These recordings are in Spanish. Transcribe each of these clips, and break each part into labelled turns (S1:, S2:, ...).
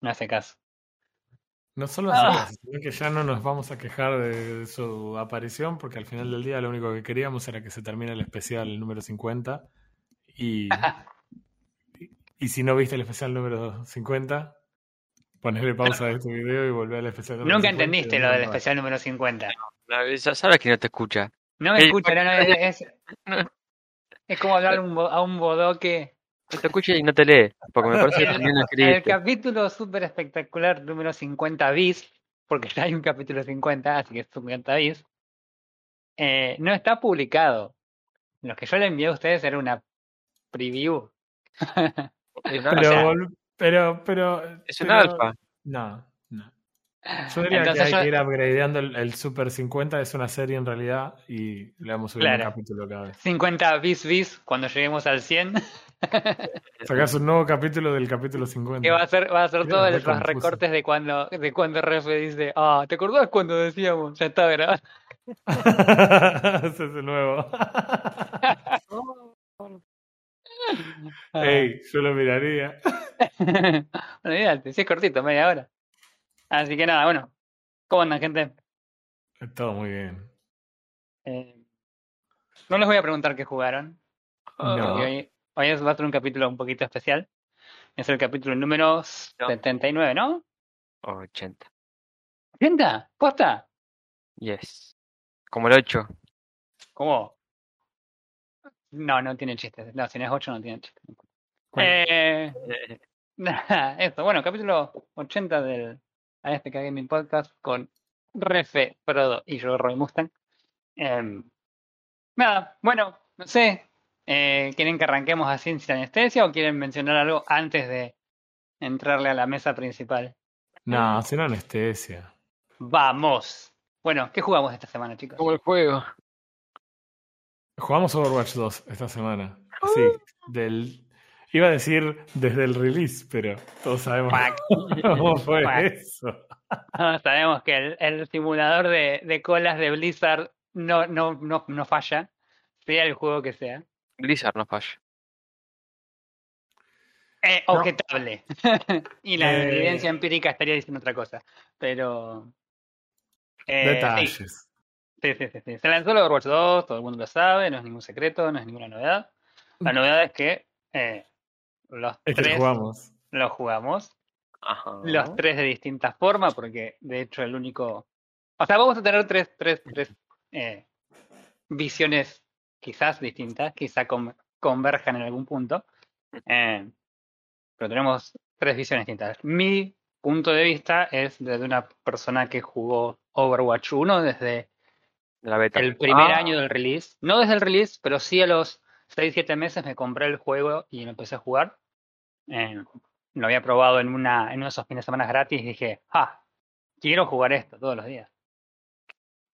S1: no hace caso.
S2: No solo hace sino que ya no nos vamos a quejar de su aparición, porque al final del día lo único que queríamos era que se termine el especial número 50. Y, y si no viste el especial número 50, ponle pausa a este video y volver al especial
S1: número Nunca entendiste lo del especial número 50.
S3: ya sabes que no te escucha.
S1: No me escucha, no, es, es, como hablar a un bodoque.
S3: No te escucha y no te lee, porque me parece que también
S1: El capítulo súper espectacular número 50 bis, porque ya hay un capítulo 50, así que es 50 bis, eh, no está publicado. Lo que yo le envié a ustedes era una preview.
S2: pero, pero, pero,
S3: Es una alfa.
S2: No. Yo diría que hay que ir upgradeando el, Super 50, es una serie en realidad, y le vamos a subir un capítulo cada vez.
S1: 50 bis bis cuando lleguemos al 100.
S2: Sacas un nuevo capítulo del capítulo 50.
S1: Que va a ser, va a ser todos los recortes de cuando, de cuando Refe dice, ah, ¿te acordás cuando decíamos? Ya está grabado.
S2: Ese es el nuevo. Ey, yo lo miraría.
S1: bueno, si es cortito, media hora. Así que nada, bueno. ¿Cómo andan, gente?
S2: Todo muy bien.
S1: Eh, no les voy a preguntar qué jugaron.
S2: No.
S1: Hoy, hoy, va a ser un capítulo un poquito especial. Es el capítulo número 79, ¿no?
S3: 80.
S1: ¿80? ¿Posta?
S3: Yes. Como el 8.
S1: ¿Cómo? No, no tiene chistes. No, si no es 8 no tiene chistes. Eh, esto, bueno, capítulo 80 del a este Gaming Podcast con Refe, Prodo y yo, Roy Mustang. Em, nada, bueno, no sé. Eh, ¿Quieren que arranquemos así sin anestesia o quieren mencionar algo antes de entrarle a la mesa principal?
S2: No, sin anestesia.
S1: Vamos. Bueno, ¿qué jugamos esta semana, chicos?
S3: Como el juego.
S2: Jugamos Overwatch 2 esta semana. Sí, del Iba a decir desde el release, pero todos sabemos cómo fue eso.
S1: sabemos que el, simulador de, de, colas de Blizzard no, no, no, no falla, sea el juego que sea.
S3: Blizzard no falla.
S1: Eh, objetable. y la eh, evidencia empírica estaría diciendo otra cosa. Pero.
S2: Eh, detalles.
S1: Sí. Sí, sí, sí, Se lanzó el Overwatch 2, todo el mundo lo sabe, no es ningún secreto, no es ninguna novedad. La novedad es que eh, los tres
S2: jugamos.
S1: Los jugamos. Los tres de distintas formas, porque de hecho el único. O sea, vamos a tener tres, tres, tres eh, visiones quizás distintas, quizás converjan en algún punto. Eh, pero tenemos tres visiones distintas. Mi punto de vista es desde una persona que jugó Overwatch 1 desde el primer ah. año del release. No desde el release, pero sí a los 6, 7 meses me compré el juego y lo empecé a jugar. Eh, lo había probado en, una, en uno de esos fines de semana gratis y dije, ah, quiero jugar esto todos los días.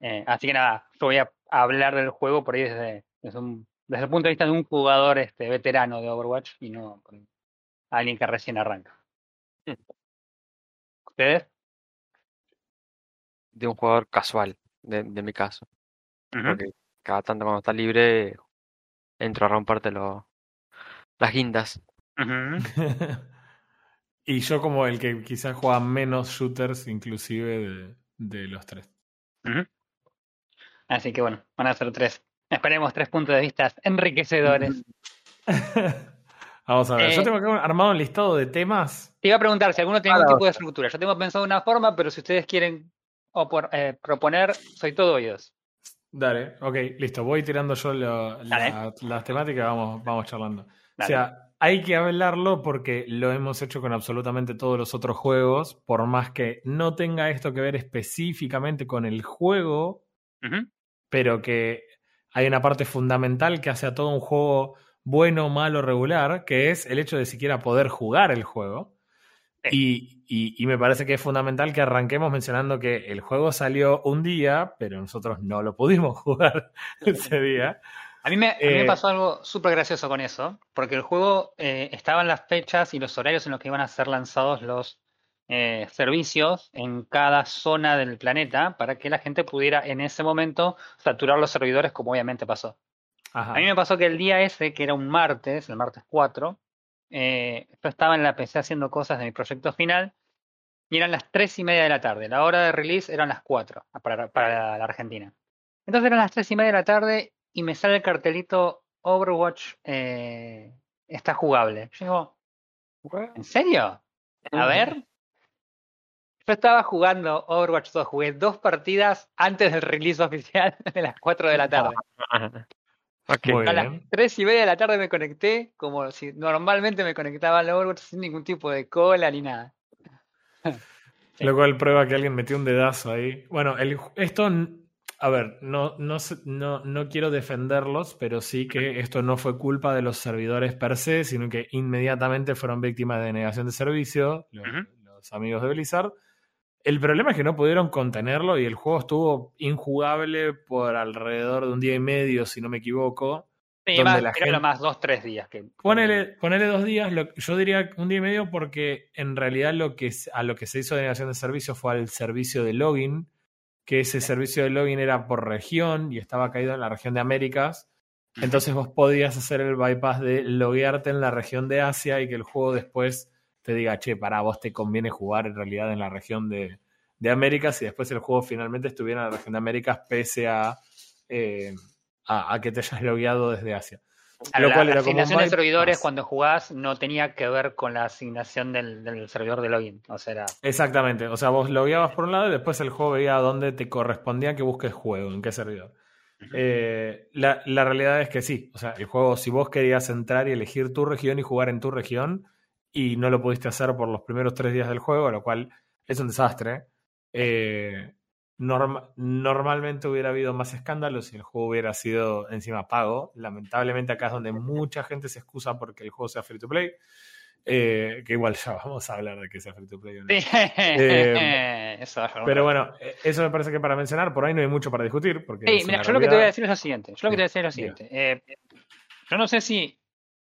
S1: Eh, así que nada, yo voy a hablar del juego por ahí desde, desde, el punto de vista de un jugador este, veterano de Overwatch y no con alguien que recién arranca. ¿Ustedes?
S3: De un jugador casual, de, de mi caso. Porque cada tanto cuando está libre entro a romperte lo, las guindas.
S2: y yo como el que quizás juega menos shooters inclusive de, los tres.
S1: Así que bueno, van a ser tres. Esperemos tres puntos de vista enriquecedores.
S2: Vamos a ver, yo eh, tengo acá armado un listado de temas.
S1: Te iba a preguntar si alguno tiene algún tipo de estructura. Yo tengo pensado una forma, pero si ustedes quieren o por, eh, proponer, soy todo oídos.
S2: Dale, ok, listo. Voy tirando yo las temáticas, vamos, vamos charlando. O sea, hay que hablarlo porque lo hemos hecho con absolutamente todos los otros juegos, por más que no tenga esto que ver específicamente con el juego, pero que hay una parte fundamental que hace a todo un juego bueno, malo, regular, que es el hecho de siquiera poder jugar el juego. Y, me parece que es fundamental que arranquemos mencionando que el juego salió un día, pero nosotros no lo pudimos jugar ese día.
S1: A mí me, eh, pasó algo súper gracioso con eso, porque el juego eh, estaba en las fechas y los horarios en los que iban a ser lanzados los eh, servicios en cada zona del planeta para que la gente pudiera en ese momento saturar los servidores como obviamente pasó. A mí me pasó que el día ese, que era un martes, el martes 4, eh, yo estaba en la PC haciendo cosas de mi proyecto final y eran las 3 y media de la tarde. La hora de release eran las 4 para, para la Argentina. Entonces eran las 3 y media de la tarde y me sale el cartelito Overwatch eh, está jugable. Yo digo, ¿en serio? A ver. Yo estaba jugando Overwatch 2, jugué dos partidas antes del release oficial de las 4 de la tarde. a las 3 y media de la tarde me conecté, como si normalmente me conectaba al Overwatch sin ningún tipo de cola ni nada.
S2: Lo cual prueba que alguien metió un dedazo ahí. Bueno, el, esto a ver, no, no, no, no quiero defenderlos, pero sí que esto no fue culpa de los servidores per se, sino que inmediatamente fueron víctimas de negación de servicio, los, amigos de Blizzard. El problema es que no pudieron contenerlo y el juego estuvo injugable por alrededor de un día y medio, si no me equivoco.
S1: Sí, donde más, la más dos, tres días. Que...
S2: Ponele, dos días, yo diría un día y medio porque en realidad lo que, a lo que se hizo de negación de servicio fue al servicio de login, que ese servicio de login era por región y estaba caído en la región de Américas. Entonces vos podías hacer el bypass de loguearte en la región de Asia y que el juego después te diga, che, para vos te conviene jugar en realidad en la región de, de Américas y después el juego finalmente estuviera en la región de Américas pese a, eh, a, a, que te hayas logueado desde Asia
S1: la, asignación de servidores cuando jugás no tenía que ver con la asignación del, servidor de login. O sea,
S2: Exactamente. O sea, vos logueabas por un lado y después el juego veía dónde te correspondía que busques juego, en qué servidor. Eh, la, realidad es que sí. O sea, el juego, si vos querías entrar y elegir tu región y jugar en tu región y no lo pudiste hacer por los primeros tres días del juego, lo cual es un desastre. Eh, normalmente hubiera habido más escándalos si el juego hubiera sido encima pago. Lamentablemente acá es donde mucha gente se excusa porque el juego sea free to play. Eh, que igual ya vamos a hablar de que sea free to play. Eh, pero bueno, eh, eso me parece que para mencionar, por ahí no hay mucho para discutir. Porque
S1: mira, yo lo que te voy a decir es lo siguiente. Yo lo que te voy a decir es lo siguiente. yo no sé si,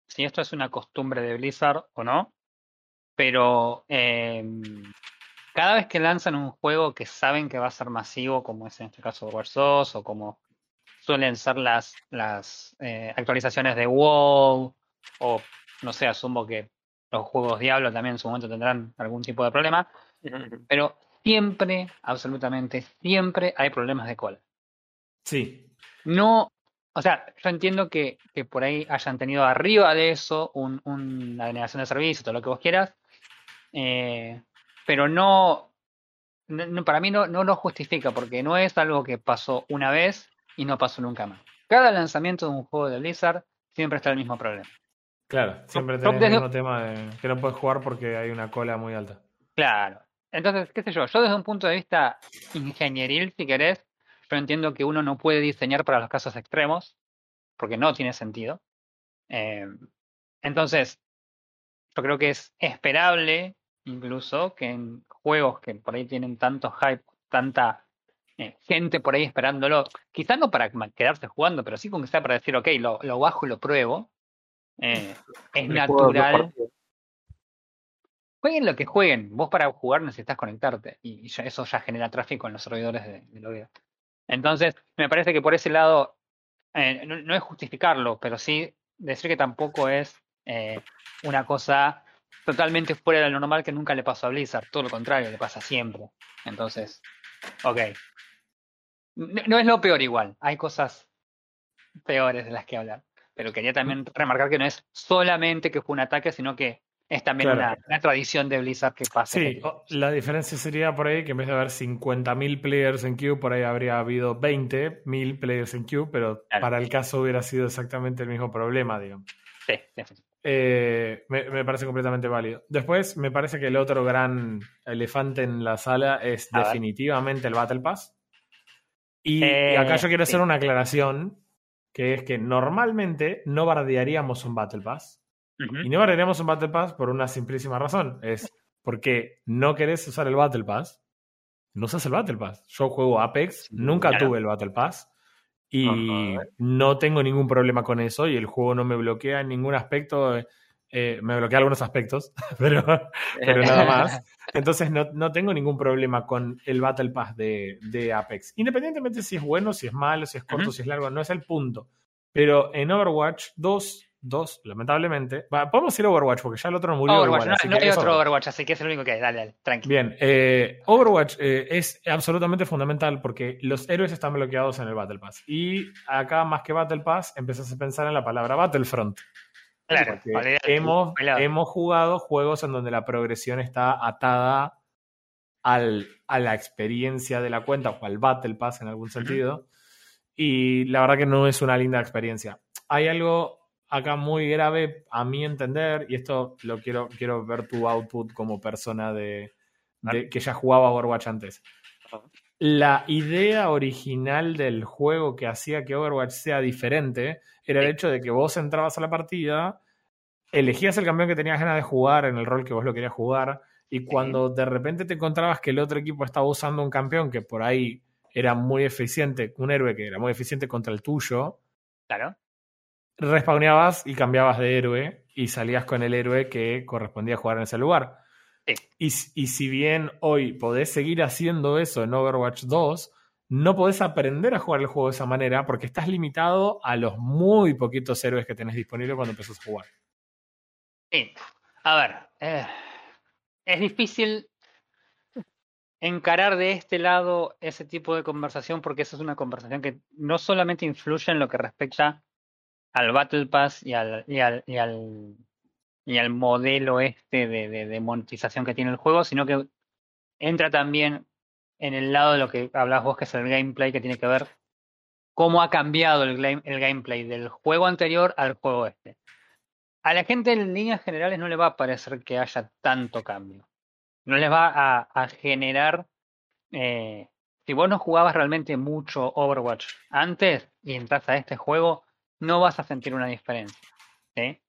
S1: si esto es una costumbre de Blizzard o no, pero cada vez que lanzan un juego que saben que va a ser masivo, como es en este caso 2, o como suelen ser las, las eh, actualizaciones de WoW, o no sé, asumo que los juegos Diablo también en su momento tendrán algún tipo de problema, pero siempre, absolutamente siempre hay problemas de cola.
S2: Sí.
S1: No, o sea, yo entiendo que, que por ahí hayan tenido arriba de eso un, una denegación de servicio, todo lo que vos quieras, eh, pero no, para mí no, no lo justifica, porque no es algo que pasó una vez y no pasó nunca más. Cada lanzamiento de un juego de Blizzard siempre está el mismo problema.
S2: Claro, siempre tenés el mismo tema de que no puedes jugar porque hay una cola muy alta.
S1: Claro. Entonces, qué sé yo, yo desde un punto de vista ingenieril, si querés, yo entiendo que uno no puede diseñar para los casos extremos, porque no tiene sentido. Eh, entonces, yo creo que es esperable incluso que en juegos que por ahí tienen tanto hype, tanta eh, gente por ahí esperándolo, quizás no para quedarse jugando, pero sí con que sea para decir, ok, lo, lo bajo y lo pruebo, eh, es natural. Jueguen lo que jueguen, vos para jugar necesitas conectarte y eso ya genera tráfico en los servidores de, de Entonces, me parece que por ese lado, eh, no, es justificarlo, pero sí decir que tampoco es una cosa totalmente fuera de lo normal que nunca le pasó a Blizzard. Todo lo contrario, le pasa siempre. Entonces, ok. No, es lo peor igual. Hay cosas peores de las que hablar. Pero quería también remarcar que no es solamente que fue un ataque, sino que es también una, tradición de Blizzard que pasa.
S2: Sí, la diferencia sería por ahí que en vez de haber 50.000 players en queue, por ahí habría habido 20.000 players en queue, pero para el caso hubiera sido exactamente el mismo problema, digamos.
S1: Sí, sí.
S2: Eh, me, parece completamente válido. Después, me parece que el otro gran elefante en la sala es definitivamente el Battle Pass. Y, eh, acá yo quiero hacer una aclaración, que es que normalmente no bardearíamos un Battle Pass. Y no bardearíamos un Battle Pass por una simplísima razón. Es porque no querés usar el Battle Pass, no usas el Battle Pass. Yo juego Apex, nunca tuve el Battle Pass. Y no tengo ningún problema con eso y el juego no me bloquea en ningún aspecto. Eh, me bloquea algunos aspectos, pero, pero nada más. Entonces no, no, tengo ningún problema con el Battle Pass de, de, Apex. Independientemente si es bueno, si es malo, si es corto, si es largo, no es el punto. Pero en Overwatch 2 2, lamentablemente. podemos ir Overwatch, porque ya el otro no murió.
S1: Overwatch, no, hay otro Overwatch, así que es el único que hay. Dale, dale, tranquilo.
S2: Bien, eh, Overwatch eh, es absolutamente fundamental porque los héroes están bloqueados en el Battle Pass. Y acá, más que Battle Pass, empezás a pensar en la palabra Battlefront.
S1: Claro,
S2: hemos, hemos jugado juegos en donde la progresión está atada al, a la experiencia de la cuenta o al Battle Pass en algún sentido. Y la verdad que no es una linda experiencia. Hay algo acá muy grave a mi entender, y esto lo quiero, quiero ver tu output como persona de, que ya jugaba Overwatch antes. La idea original del juego que hacía que Overwatch sea diferente era el hecho de que vos entrabas a la partida, elegías el campeón que tenías ganas de jugar en el rol que vos lo querías jugar, y cuando de repente te encontrabas que el otro equipo estaba usando un campeón que por ahí era muy eficiente, un héroe que era muy eficiente contra el tuyo,
S1: claro.
S2: Respawneabas y cambiabas de héroe y salías con el héroe que correspondía jugar en ese lugar. Y, y si bien hoy podés seguir haciendo eso en Overwatch 2, no podés aprender a jugar el juego de esa manera porque estás limitado a los muy poquitos héroes que tenés disponibles cuando empezás a jugar.
S1: Sí. A ver, eh, es difícil encarar de este lado ese tipo de conversación porque esa es una conversación que no solamente influye en lo que respecta al Battle Pass y al, y al, y al, y al modelo este de, monetización que tiene el juego, sino que entra también en el lado de lo que hablas vos, que es el gameplay, que tiene que ver cómo ha cambiado el, el gameplay del juego anterior al juego este. A la gente en líneas generales no le va a parecer que haya tanto cambio. No les va a, generar. Eh, si vos no jugabas realmente mucho Overwatch antes y entras a este juego, no vas a sentir una diferencia. ¿sí?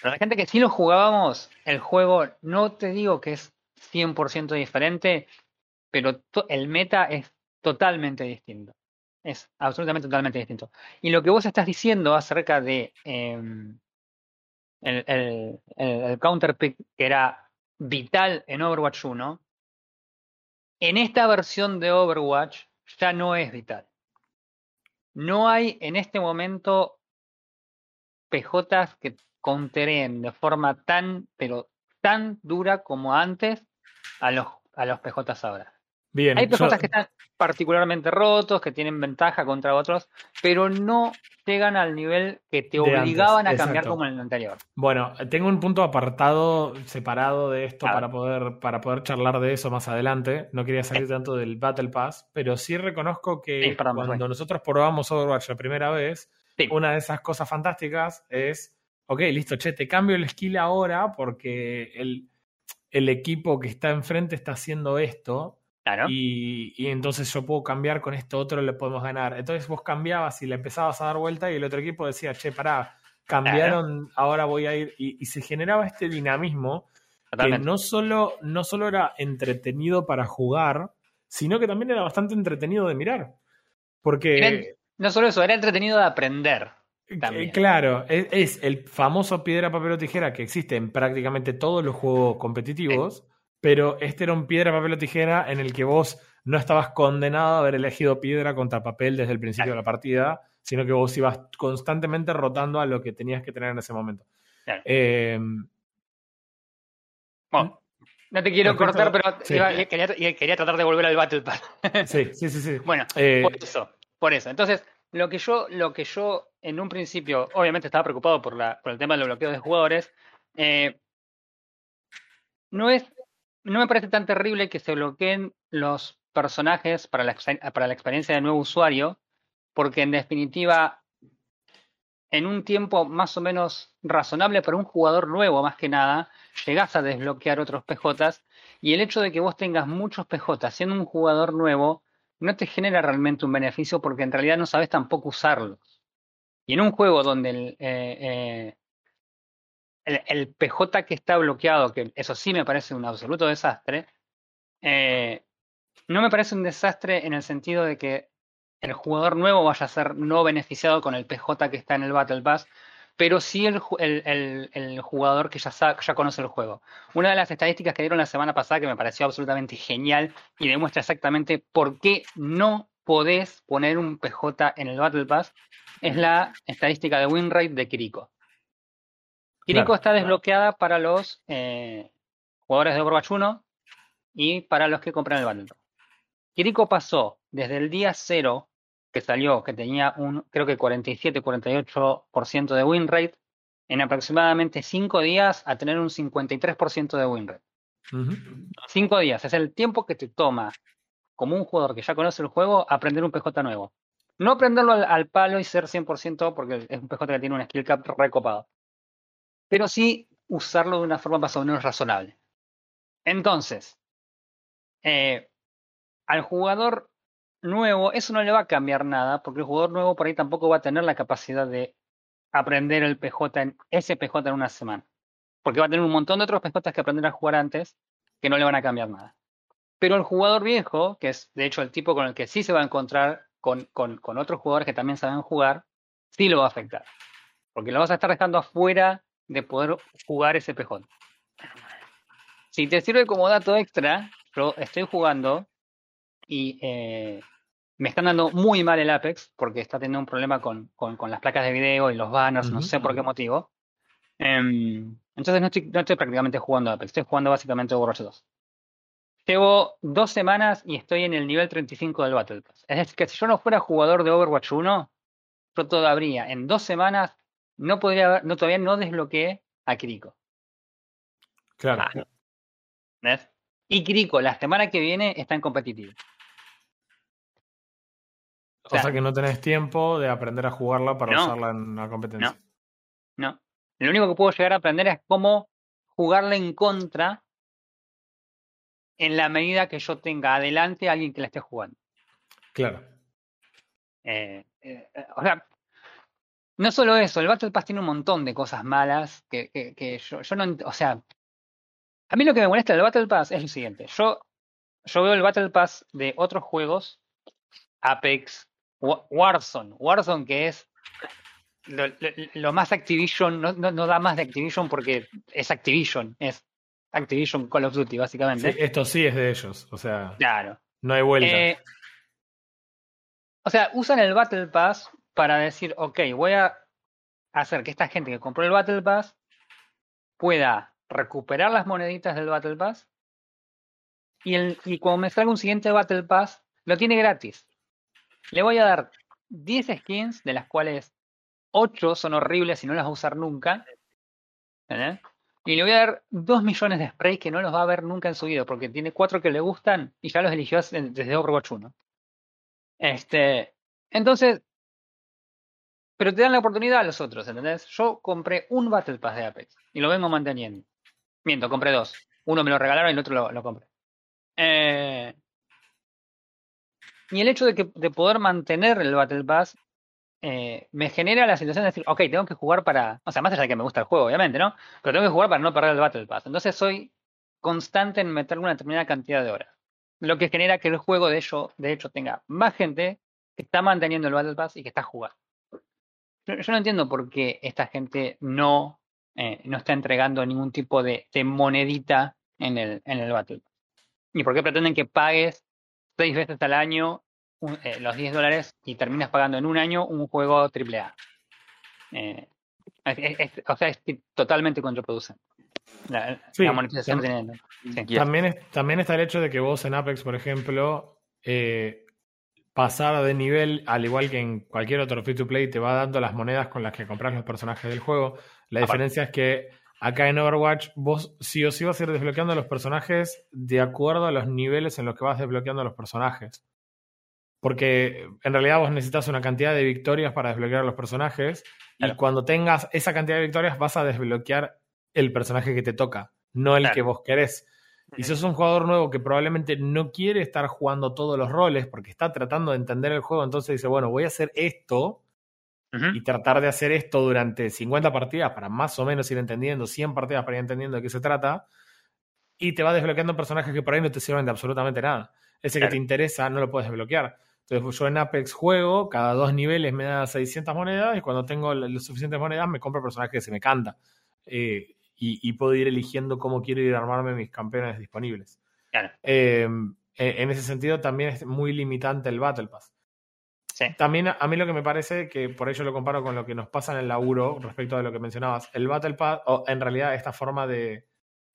S1: Pero la gente que sí lo jugábamos, el juego no te digo que es 100% diferente, pero el meta es totalmente distinto. Es absolutamente totalmente distinto. Y lo que vos estás diciendo acerca de em, el, el, el, counter pick que era vital en Overwatch 1, en esta versión de Overwatch ya no es vital. No hay en este momento PJs que contereen de forma tan, pero tan dura como antes a los, a los PJs ahora. Hay PJs que están particularmente rotos, que tienen ventaja contra otros, pero no llegan al nivel que te obligaban a cambiar como en el anterior.
S2: Bueno, tengo un punto apartado, separado de esto para poder, para poder charlar de eso más adelante. No quería salir tanto del Battle Pass, pero sí reconozco que cuando nosotros probamos Overwatch la primera vez, una de esas cosas fantásticas es, ok, listo, che, te cambio el skill ahora porque el, el equipo que está enfrente está haciendo esto y, entonces yo puedo cambiar con esto otro, le podemos ganar. Entonces vos cambiabas y le empezabas a dar vuelta y el otro equipo decía, che, pará, cambiaron, ahora voy a ir. Y, se generaba este dinamismo que no solo, no solo era entretenido para jugar, sino que también era bastante entretenido de mirar. Porque.
S1: no solo eso, era entretenido de aprender.
S2: Eh, claro, es, el famoso piedra, papel o tijera que existe en prácticamente todos los juegos competitivos pero este era un piedra, papel o tijera en el que vos no estabas condenado a haber elegido piedra contra papel desde el principio de la partida, sino que vos ibas constantemente rotando a lo que tenías que tener en ese momento.
S1: Em, bueno, no te quiero cortar, pero quería, tratar de volver al Battle Pass.
S2: sí, sí, sí, sí.
S1: Bueno, eh, por eso, por eso. Entonces, lo que yo, lo que yo en un principio, obviamente estaba preocupado por, la, por el tema de los bloqueos de jugadores, eh, no es no me parece tan terrible que se bloqueen los personajes para la, experiencia del nuevo usuario, porque en definitiva, en un tiempo más o menos razonable para un jugador nuevo, más que nada, llegás a desbloquear otros PJs y el hecho de que vos tengas muchos PJs siendo un jugador nuevo no te genera realmente un beneficio porque en realidad no sabes tampoco usarlos. Y en un juego donde el, eh, eh, el, PJ que está bloqueado, que eso sí me parece un absoluto desastre, eh, no me parece un desastre en el sentido de que el jugador nuevo vaya a ser no beneficiado con el PJ que está en el Battle Pass, pero sí el, jugador que ya, ya conoce el juego. Una de las estadísticas que dieron la semana pasada que me pareció absolutamente genial y demuestra exactamente por qué no podés poner un PJ en el Battle Pass es la estadística de win rate de Kiriko. Kiriko está desbloqueada para los eh, jugadores de Overwatch 1 y para los que compran el Pass. Kiriko pasó desde el día 0 que salió, que tenía un, creo que 47-48% de win rate, en aproximadamente 5 días a tener un 53% de win rate. 5 días es el tiempo que te toma como un jugador que ya conoce el juego aprender un PJ nuevo. No aprenderlo al, palo y ser 100% porque es un PJ que tiene un skill cap recopado. Pero sí usarlo de una forma más o menos razonable. Entonces, eh, al jugador nuevo, eso no le va a cambiar nada, porque el jugador nuevo por ahí tampoco va a tener la capacidad de aprender el PJ en ese PJ en una semana. Porque va a tener un montón de otros PJ que aprender a jugar antes que no le van a cambiar nada. Pero el jugador viejo, que es de hecho el tipo con el que sí se va a encontrar con, con, con otros jugadores que también saben jugar, sí lo va a afectar. Porque lo vas a estar dejando afuera de poder jugar ese PJ. Si te sirve como dato extra, yo estoy jugando y eh, me están dando muy mal el Apex porque está teniendo un problema con, con, las placas de video y los banners, no sé por qué motivo. Em, entonces no estoy, no estoy prácticamente jugando Apex, estoy jugando básicamente Overwatch 2. Llevo dos semanas y estoy en el nivel 35 del Battle Pass. Es decir, que si yo no fuera jugador de Overwatch 1, yo todavía en dos semanas no podría no todavía no desbloqueé a Kiriko.
S2: Claro.
S1: Ah, ¿Ves? Y Kiriko la semana que viene está en competitivo.
S2: O sea, que no tenés tiempo de aprender a jugarla para usarla en una competencia.
S1: No. no. Lo único que puedo llegar a aprender es cómo jugarla en contra en la medida que yo tenga adelante a alguien que la esté jugando.
S2: Claro.
S1: Eh, eh, o sea, no solo eso, el Battle Pass tiene un montón de cosas malas que, que, yo, yo, no. O sea, a mí lo que me molesta del Battle Pass es lo siguiente. Yo, yo veo el Battle Pass de otros juegos, Apex, Warzone. Warzone que es lo, más Activision, no, no, da más de Activision porque es Activision, es Activision Call of Duty, básicamente.
S2: esto sí es de ellos, o sea.
S1: Claro.
S2: No hay vuelta.
S1: Eh, o sea, usan el Battle Pass para decir, ok, voy a hacer que esta gente que compró el Battle Pass pueda recuperar las moneditas del Battle Pass y, cuando me salga un siguiente Battle Pass, lo tiene gratis. Le voy a dar 10 skins, de las cuales 8 son horribles y no las va a usar nunca. Y le voy a dar 2 millones de sprays que no los va a ver nunca en su vida, porque tiene 4 que le gustan y ya los eligió desde Overwatch 1. Este, entonces, pero te dan la oportunidad a los otros, ¿entendés? Yo compré un Battle Pass de Apex y lo vengo manteniendo. Miento, compré dos. Uno me lo regalaron y el otro lo, compré. Eh, y el hecho de, poder mantener el Battle Pass eh, me genera la situación de decir, ok, tengo que jugar para. O sea, más allá de que me gusta el juego, obviamente, ¿no? Pero tengo que jugar para no perder el Battle Pass. Entonces soy constante en meter una determinada cantidad de horas. Lo que genera que el juego de hecho, de hecho tenga más gente que está manteniendo el Battle Pass y que está jugando. Yo, no entiendo por qué esta gente no, eh, no está entregando ningún tipo de, de monedita en el, en el Battle Pass. ¿Y por qué pretenden que pagues seis veces al año eh, los 10 dólares y terminas pagando en un año un juego AAA. Eh, o sea, es totalmente contraproducente. La, monetización
S2: también, también, también, está el hecho de que vos en Apex, por ejemplo, eh, pasar de nivel, al igual que en cualquier otro free to play, te va dando las monedas con las que compras los personajes del juego. La diferencia es que Acá en Overwatch, vos sí o sí vas a ir desbloqueando los personajes de acuerdo a los niveles en los que vas desbloqueando los personajes. Porque en realidad vos necesitas una cantidad de victorias para desbloquear los personajes. Y cuando tengas esa cantidad de victorias, vas a desbloquear el personaje que te toca, no el que vos querés. Y sos un jugador nuevo que probablemente no quiere estar jugando todos los roles porque está tratando de entender el juego, entonces dice, bueno, voy a hacer esto y tratar de hacer esto durante 50 partidas para más o menos ir entendiendo, 100 partidas para ir entendiendo de qué se trata, y te va desbloqueando personajes que por ahí no te sirven de absolutamente nada. Ese que te interesa no lo puedes desbloquear. Entonces yo en Apex juego, cada dos niveles me da 600 monedas y cuando tengo las suficientes monedas me compro el personaje que se me canta. Eh, y, puedo ir eligiendo cómo quiero ir a armarme mis campeones disponibles.
S1: Claro.
S2: Em, en ese sentido también es muy limitante el Battle Pass. También a mí lo que me parece, que por ello lo comparo con lo que nos pasa en el laburo respecto a lo que mencionabas, el Battle Pass, o en realidad esta forma de,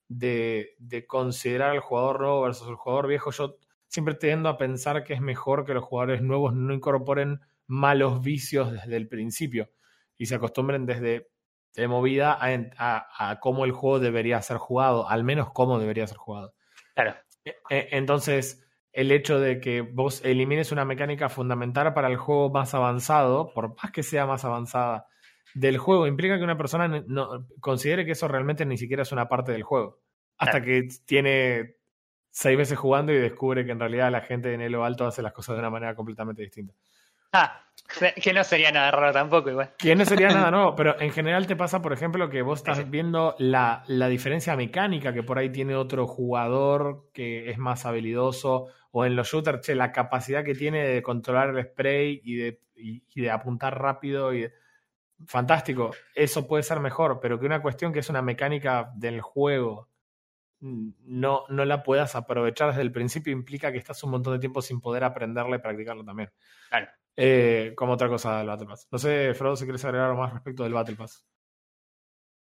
S2: de, de considerar al jugador nuevo versus el jugador viejo, yo siempre tiendo a pensar que es mejor que los jugadores nuevos no incorporen malos vicios desde el principio y se acostumbren desde de movida a, a, cómo el juego debería ser jugado, al menos cómo debería ser jugado.
S1: Claro.
S2: E, e, entonces, el hecho de que vos elimines una mecánica fundamental para el juego más avanzado, por más que sea más avanzada, del juego, implica que una persona no, considere que eso realmente ni siquiera es una parte del juego. Hasta que tiene seis veces jugando y descubre que en realidad la gente en lo alto hace las cosas de una manera completamente distinta.
S1: Ah, que no sería nada raro tampoco, igual.
S2: Que no sería nada nuevo, pero en general te pasa, por ejemplo, que vos estás viendo la, la, diferencia mecánica que por ahí tiene otro jugador que es más habilidoso, o en los shooters, che, la capacidad que tiene de controlar el spray y de, y, de apuntar rápido. y Fantástico, eso puede ser mejor, pero que una cuestión que es una mecánica del juego no, no la puedas aprovechar desde el principio implica que estás un montón de tiempo sin poder aprenderla y practicarlo también.
S1: Claro.
S2: Eh, como otra cosa del Battle Pass. No sé, Frodo, si quieres agregar algo más respecto del Battle Pass.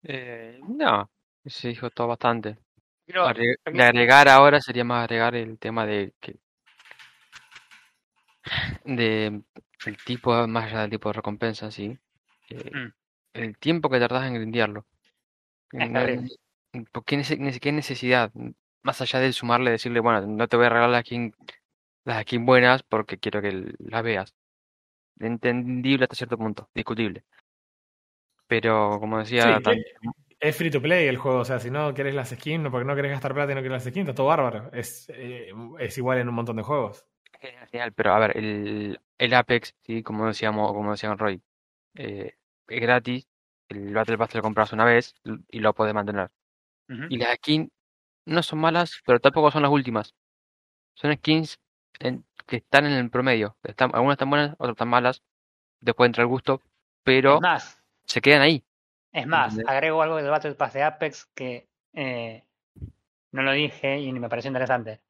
S3: Eh, no, se dijo todo bastante. de agregar ahora sería más agregar el tema de que de el tipo, más allá del tipo de recompensa, sí. Eh, mm. El tiempo que tardas en grindearlo. ¿Qué, necesidad? Más allá de sumarle, decirle, bueno, no te voy a regalar las skins, las skins buenas porque quiero que las veas entendible hasta cierto punto, discutible. Pero como decía...
S2: es free to play el juego, o sea, si no querés las skins, no porque no querés gastar plata y no querés las skins, está todo bárbaro. Es, eh, es igual en un montón de juegos.
S3: Genial, pero a ver, el, el Apex, sí, como decíamos, como decía Roy, eh, es gratis, el Battle Pass te lo compras una vez y lo puedes mantener. Y las skins no son malas, pero tampoco son las últimas. Son skins en, que están en el promedio. Están, algunas están buenas, otras están malas. Después entra el gusto, pero
S1: más,
S3: se quedan ahí.
S1: Es más, agrego algo del Battle Pass de Apex que eh, no lo dije y me pareció interesante.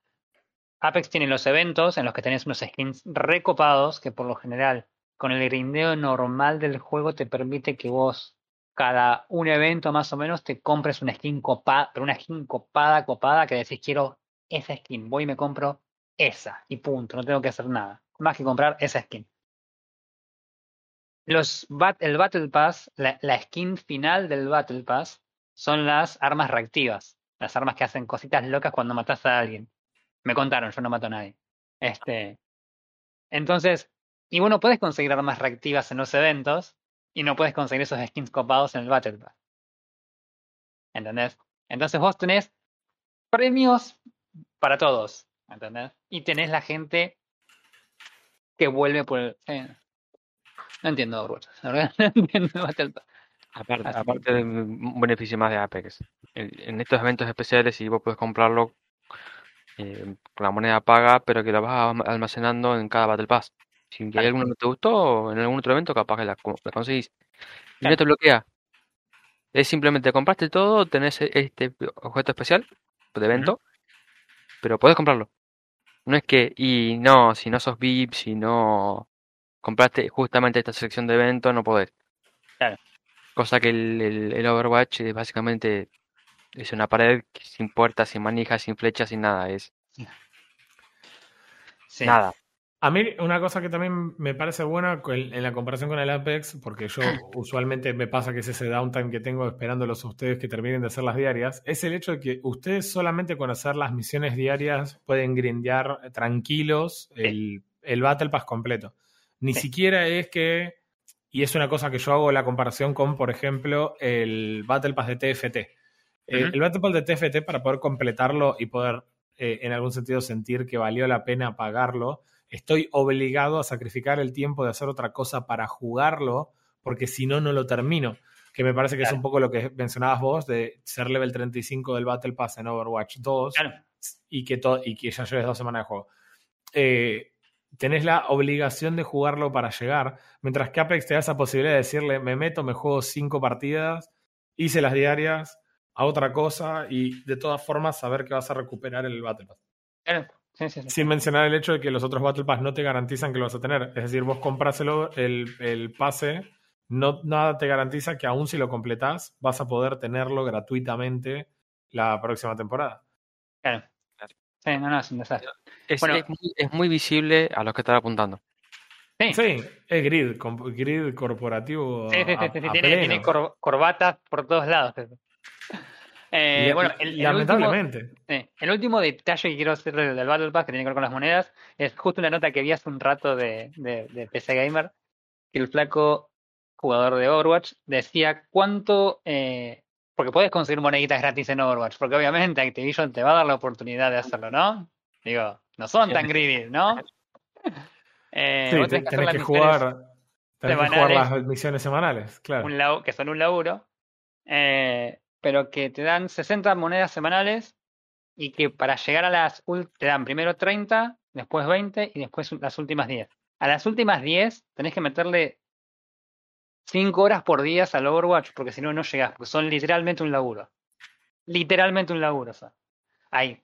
S1: Apex tiene los eventos en los que tenés unos skins recopados que por lo general con el grindeo normal del juego te permite que vos cada un evento más o menos te compres una skin copada, pero una skin copada, copada que decís quiero esa skin, voy y me compro esa y punto, no tengo que hacer nada, más que comprar esa skin. Los el Battle Pass, la, skin final del Battle Pass son las armas reactivas, las armas que hacen cositas locas cuando matas a alguien. Me contaron, yo no mato a nadie. Este, entonces, y bueno, puedes conseguir armas reactivas en los eventos y no puedes conseguir esos skins copados en el Battle Pass. ¿Entendés? Entonces vos tenés premios para todos. ¿Entendés? Y tenés la gente que vuelve por el... no entiendo Overwatch, no entiendo
S3: Aparte, aparte de un beneficio más de Apex. En estos eventos especiales, si vos puedes comprarlo eh, con la moneda paga, pero que lo vas almacenando en cada Battle Pass. Si hay alguno que no te gustó, en algún otro evento, capaz que la, conseguís. Y no te bloquea. Es simplemente compraste todo, tenés este objeto especial de evento, pero puedes comprarlo. No es que, y no, si no sos VIP, si no compraste justamente esta sección de evento, no podés.
S1: Claro.
S3: Cosa que el, el, Overwatch es básicamente es una pared sin puertas, sin manijas, sin flechas, sin nada. Es nada.
S2: A mí una cosa que también me parece buena en la comparación con el Apex, porque yo usualmente me pasa que es ese downtime que tengo esperándolos a ustedes que terminen de hacer las diarias, es el hecho de que ustedes solamente con hacer las misiones diarias pueden grindear tranquilos el, el Battle Pass completo. Ni siquiera es que, y es una cosa que yo hago la comparación con, por ejemplo, el Battle Pass de TFT. el, Battle Pass de TFT para poder completarlo y poder eh, en algún sentido sentir que valió la pena pagarlo, estoy obligado a sacrificar el tiempo de hacer otra cosa para jugarlo, porque si no, no lo termino. Que me parece que es un poco lo que mencionabas vos de ser level 35 del Battle Pass en Overwatch 2 y, que y que ya lleves dos semanas de juego. Eh, tenés la obligación de jugarlo para llegar, mientras que Apex te da esa posibilidad de decirle, me meto, me juego cinco partidas, hice las diarias, a otra cosa y de todas formas saber que vas a recuperar el Battle Pass. Sin mencionar el hecho de que los otros Battle Pass no te garantizan que lo vas a tener. Es decir, vos compras el, el pase, no, nada te garantiza que aún si lo completás, vas a poder tenerlo gratuitamente la próxima temporada.
S1: Claro. Sí, no, no, es un desastre.
S3: Es, muy, visible a los que están apuntando.
S2: Sí, sí es grid, grid corporativo.
S1: Sí, sí, sí, tiene, corbatas por todos lados.
S2: Eh, bueno, el, lamentablemente.
S1: El último, detalle que quiero hacer del, Battle Pass que tiene que ver con las monedas es justo una nota que vi hace un rato de, de, PC Gamer que el flaco jugador de Overwatch decía cuánto eh, porque puedes conseguir moneditas gratis en Overwatch, porque obviamente Activision te va a dar la oportunidad de hacerlo, ¿no? Digo, no son tan greedy, ¿no?
S2: Eh, sí, tenés, que, jugar, tenés que jugar las misiones semanales, claro.
S1: que son un laburo, eh, pero que te dan 60 monedas semanales y que para llegar a las te dan primero 30, después 20 y después las últimas 10. A las últimas 10 tenés que meterle 5 horas por día al Overwatch, porque si no, no llegás, porque son literalmente un laburo. Literalmente un laburo. O sea. Hay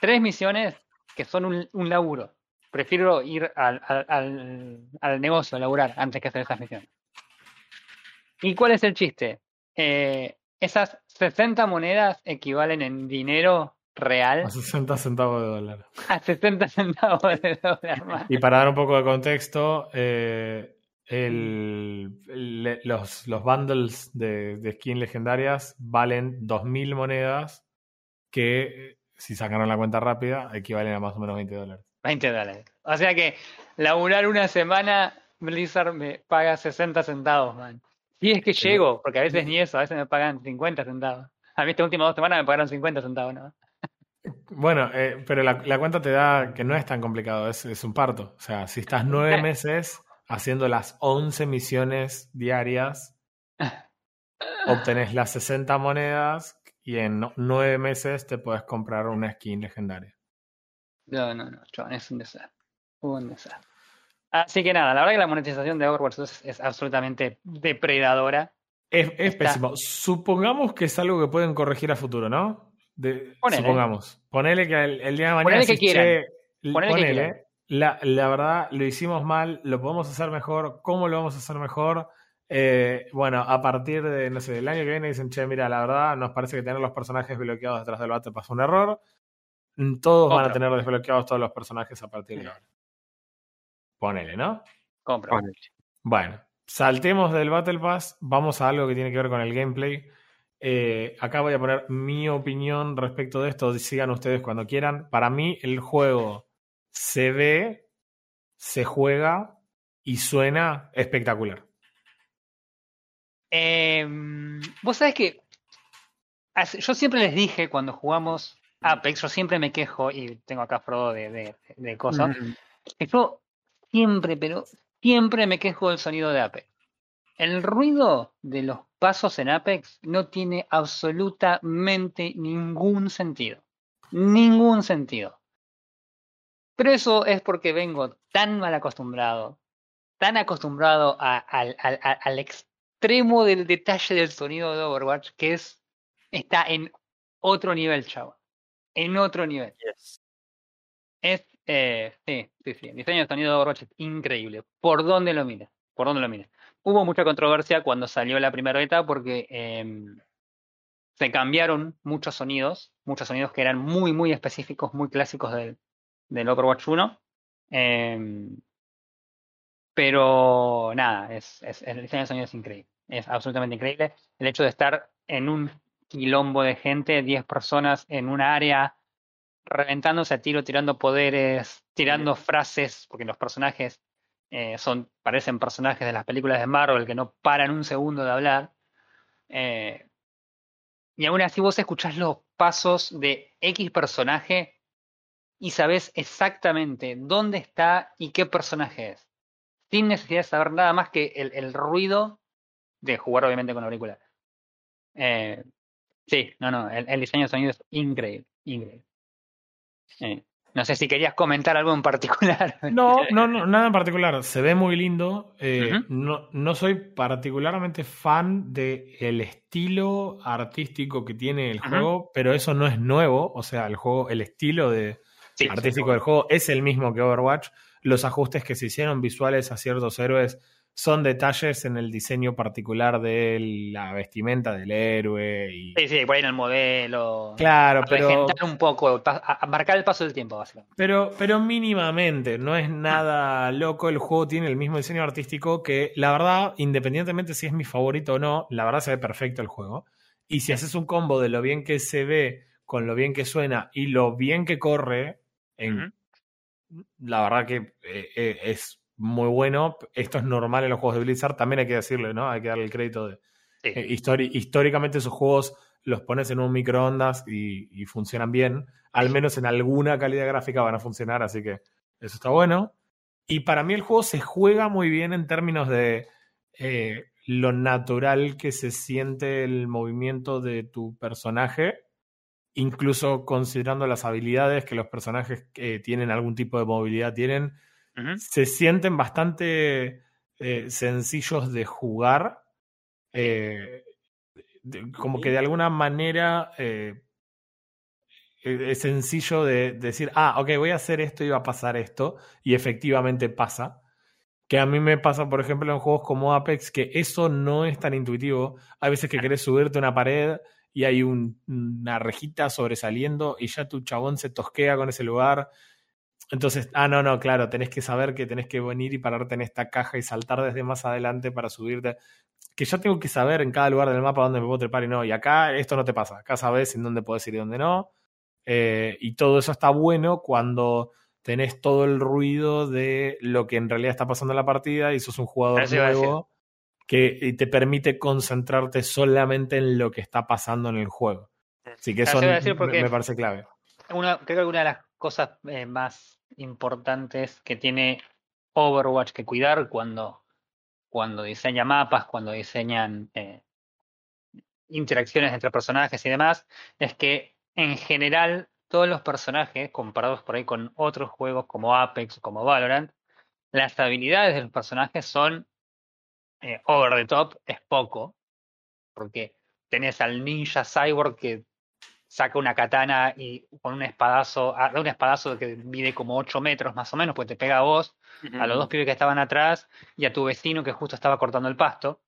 S1: tres misiones que son un, un laburo. Prefiero ir al, al, al, negocio a laburar antes que hacer esas misiones. ¿Y cuál es el chiste? Eh, esas 60 monedas equivalen en dinero real.
S2: A 60 centavos de dólar.
S1: A 60 centavos de dólar.
S2: Y para dar un poco de contexto, eh, el, los, los, bundles de, de skins legendarias valen 2.000 monedas que, si sacaron la cuenta rápida, equivalen a más o menos 20 dólares.
S1: 20 dólares. O sea que laburar una semana, Blizzard me paga 60 centavos, man. Y es que llego, porque a veces ni eso, a veces me pagan 50 centavos. A mí esta última dos semanas me pagaron 50 centavos, ¿no?
S2: Bueno, eh, pero la, la, cuenta te da que no es tan complicado, es, es un parto. O sea, si estás nueve meses haciendo las 11 misiones diarias, obtenés las 60 monedas y en 9 meses te puedes comprar una skin legendaria.
S1: No, no, no, John, es un desastre. Un desastre. Así que nada, la verdad que la monetización de Overwatch es, absolutamente depredadora.
S2: Es, pésimo. Supongamos que es algo que pueden corregir a futuro, ¿no? Supongamos. Ponele que el, día de mañana.
S1: Ponele que quieran. ponele,
S2: la, la, verdad, lo hicimos mal, lo podemos hacer mejor, ¿cómo lo vamos a hacer mejor? Eh, bueno, a partir de, no sé, del año que viene dicen, che, mira, la verdad, nos parece que tener los personajes bloqueados detrás del Battle pasó un error. Todos van a tener desbloqueados todos los personajes a partir de ahora. Ponele, ¿no?
S1: Compra.
S2: Bueno, saltemos del Battle Pass, vamos a algo que tiene que ver con el gameplay. Eh, acá voy a poner mi opinión respecto de esto, sigan ustedes cuando quieran. Para mí, el juego se ve, se juega y suena espectacular.
S1: Em, vos sabés que yo siempre les dije cuando jugamos Apex, yo siempre me quejo, y tengo acá Frodo de, de, cosas, yo siempre, pero siempre me quejo del sonido de Apex. El ruido de los pasos en Apex no tiene absolutamente ningún sentido. Ningún sentido. Pero eso es porque vengo tan mal acostumbrado, tan acostumbrado al extremo del detalle del sonido de Overwatch, que es está en otro nivel, chavo. En otro nivel. Es, eh, sí, sí, sí. Diseño de sonido de Overwatch es increíble. Por dónde lo mire, por dónde lo mire. Hubo mucha controversia cuando salió la primera beta porque em, se cambiaron muchos sonidos, muchos sonidos que eran muy, muy específicos, muy clásicos del, del Overwatch 1. Em, pero nada, es, el diseño de sonido es increíble. Es absolutamente increíble. El hecho de estar en un quilombo de gente, 10 personas en un área, reventándose a tiro, tirando poderes, tirando frases, porque los personajes eh, son, parecen personajes de las películas de Marvel que no paran un segundo de hablar. Eh, y aún así vos escuchás los pasos de X personaje y sabes exactamente dónde está y qué personaje es. Sin necesidad de saber nada más que el, el ruido de jugar obviamente con auriculares. Eh, sí, no, no, el, diseño de sonido es increíble, increíble. Eh, no sé si querías comentar algo en particular.
S2: No, no, no nada en particular. Se ve muy lindo. Eh, no, no soy particularmente fan del estilo artístico que tiene el juego, pero eso no es nuevo. O sea, el juego, el estilo de, artístico del juego es el mismo que Overwatch. Los ajustes que se hicieron visuales a ciertos héroes son detalles en el diseño particular de la vestimenta del héroe. Y...
S1: Sí, sí, por ahí en el modelo.
S2: Claro, pero.
S1: un poco, a, marcar el paso del tiempo, básicamente.
S2: Pero, pero mínimamente, no es nada loco. El juego tiene el mismo diseño artístico que, la verdad, independientemente si es mi favorito o no, la verdad se ve perfecto el juego. Y si haces un combo de lo bien que se ve, con lo bien que suena y lo bien que corre, en, la verdad que eh, eh, es muy bueno. Esto es normal en los juegos de Blizzard, también hay que decirle, ¿no? Hay que darle el crédito de. Eh, históricamente esos juegos los pones en un microondas y, funcionan bien. Al menos en alguna calidad gráfica van a funcionar, así que eso está bueno. Y para mí el juego se juega muy bien en términos de eh, lo natural que se siente el movimiento de tu personaje, incluso considerando las habilidades que los personajes que tienen algún tipo de movilidad tienen se sienten bastante eh, sencillos de jugar. Eh, como que de alguna manera eh, e, es sencillo de, decir, ah, ok, voy a hacer esto y va a pasar esto, y efectivamente pasa. Que a mí me pasa, por ejemplo, en juegos como Apex, que eso no es tan intuitivo. Hay veces que querés subirte una pared y hay una rejita sobresaliendo y ya tu chabón se tosquea con ese lugar entonces, ah, no, no, claro, tenés que saber que tenés que venir y pararte en esta caja y saltar desde más adelante para subirte. Que yo tengo que saber en cada lugar del mapa dónde me puedo trepar y no. Y acá esto no te pasa. Acá sabes en dónde puedes ir y dónde no. Eh, y todo eso está bueno cuando tenés todo el ruido de lo que en realidad está pasando en la partida y sos un jugador nuevo que te permite concentrarte solamente en lo que está pasando en el juego. Así que eso me, parece clave.
S1: Una, creo que una de las cosas eh, más importantes que tiene Overwatch que cuidar cuando, cuando diseña mapas, cuando diseñan eh, interacciones entre personajes y demás, es que en general todos los personajes, comparados por ahí con otros juegos como Apex o como Valorant, las habilidades de los personajes son eh, over the top, es poco, porque tenés al ninja cyborg que saca una katana y con un espadazo, ah, da un espadazo que mide como 8 metros más o menos, pues te pega a vos, a los dos pibes que estaban atrás y a tu vecino que justo estaba cortando el pasto.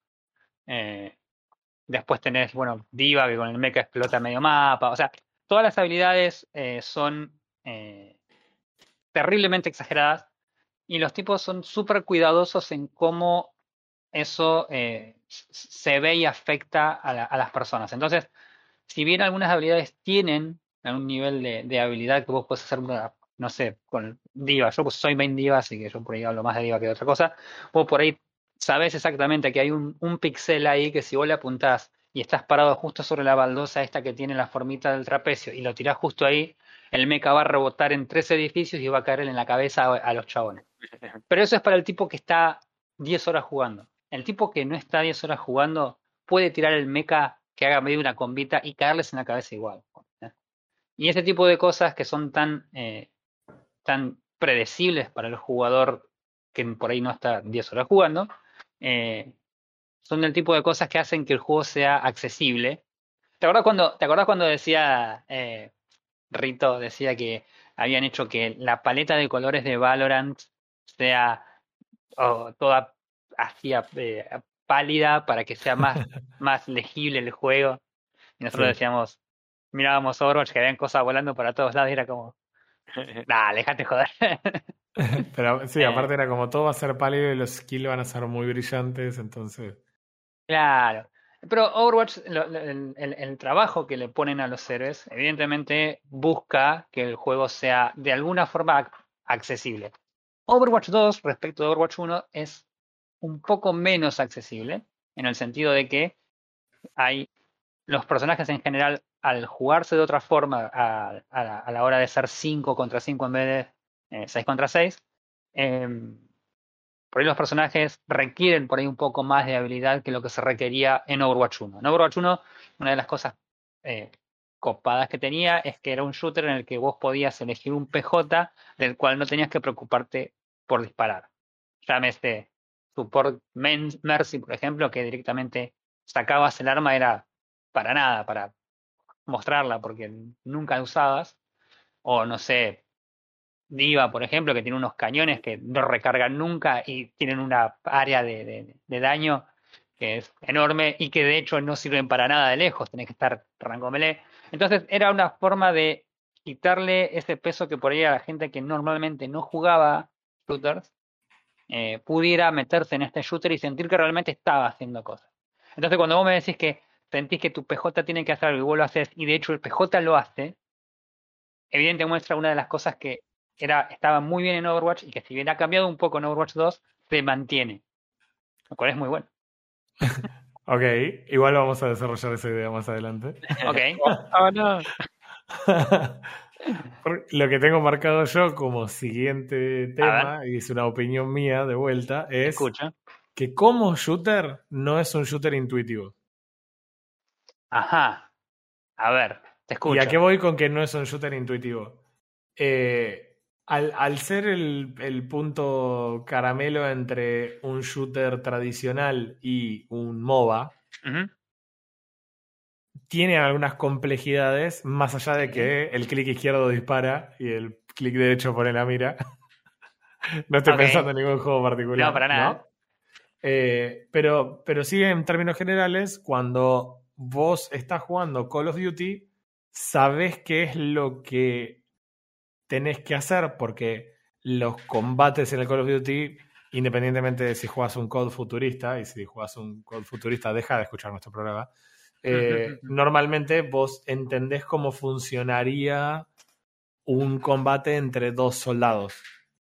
S1: Eh, después tenés, bueno, Diva que con el mecha explota medio mapa. O sea, todas las habilidades eh, son eh, terriblemente exageradas y los tipos son súper cuidadosos en cómo eso se ve y afecta a, a las personas. Entonces, si bien algunas habilidades tienen algún nivel de, habilidad que vos puedes hacer una, no sé, con diva, yo pues soy main diva, así que yo por ahí hablo más de diva que de otra cosa, vos por ahí sabes exactamente que hay un, un pixel ahí que si vos le apuntás y estás parado justo sobre la baldosa esta que tiene la formita del trapecio y lo tirás justo ahí, el mecha va a rebotar en tres edificios y va a caer en la cabeza a, a los chabones. Pero eso es para el tipo que está 10 horas jugando. El tipo que no está 10 horas jugando puede tirar el mecha que haga medio una combita y caerles en la cabeza igual. Y ese tipo de cosas que son tan, eh, tan predecibles para el jugador que por ahí no está 10 horas jugando, eh, son el tipo de cosas que hacen que el juego sea accesible. ¿Te acuerdas cuando, ¿te acordás cuando decía eh, Rito, decía que habían hecho que la paleta de colores de Valorant sea oh, toda hacía pálida para que sea más, más legible el juego. Y nosotros decíamos, mirábamos Overwatch que habían cosas volando para todos lados y era como, nah, déjate joder.
S2: Pero sí, aparte era como todo va a ser pálido y los skills van a ser muy brillantes, entonces.
S1: Claro. Pero Overwatch, el, el, trabajo que le ponen a los héroes, evidentemente busca que el juego sea de alguna forma accesible. Overwatch 2 respecto a Overwatch 1 es un poco menos accesible, en el sentido de que hay los personajes en general, al jugarse de otra forma a, la, hora de ser 5 contra 5 en vez de 6 eh, contra 6, em, por ahí los personajes requieren por ahí un poco más de habilidad que lo que se requería en Overwatch 1. En Overwatch 1, una de las cosas eh, copadas que tenía es que era un shooter en el que vos podías elegir un PJ del cual no tenías que preocuparte por disparar. Llámese support Mercy, por ejemplo, que directamente sacabas el arma, era para nada, para mostrarla, porque nunca usabas. O no sé, Diva, por ejemplo, que tiene unos cañones que no recargan nunca y tienen una área de, daño que es enorme y que de hecho no sirven para nada de lejos, tenés que estar rango melee. Entonces era una forma de quitarle ese peso que por ahí a la gente que normalmente no jugaba shooters eh, pudiera meterse en este shooter y sentir que realmente estaba haciendo cosas. Entonces cuando vos me decís que sentís que tu PJ tiene que hacer algo y vos lo haces y de hecho el PJ lo hace, evidente muestra una de las cosas que era, estaba muy bien en Overwatch y que si bien ha cambiado un poco en Overwatch 2, se mantiene. Lo cual es muy bueno.
S2: ok, igual vamos a desarrollar esa idea más adelante.
S1: ok. oh, no.
S2: Lo que tengo marcado yo como siguiente tema, y es una opinión mía de vuelta, es que como shooter no es un shooter intuitivo.
S1: Ajá. A ver, te escucho.
S2: ¿Y a qué voy con que no es un shooter intuitivo? Eh, al, ser el, punto caramelo entre un shooter tradicional y un MOBA, tiene algunas complejidades, más allá de que el clic izquierdo dispara y el clic derecho pone la mira. no estoy pensando en ningún juego particular.
S1: No, para nada.
S2: Eh, pero, pero sí, en términos generales, cuando vos estás jugando Call of Duty, sabes qué es lo que tenés que hacer, porque los combates en el Call of Duty, independientemente de si juegas un Code futurista, y si juegas un Code futurista, deja de escuchar nuestro programa. Eh, normalmente vos entendés cómo funcionaría un combate entre dos soldados,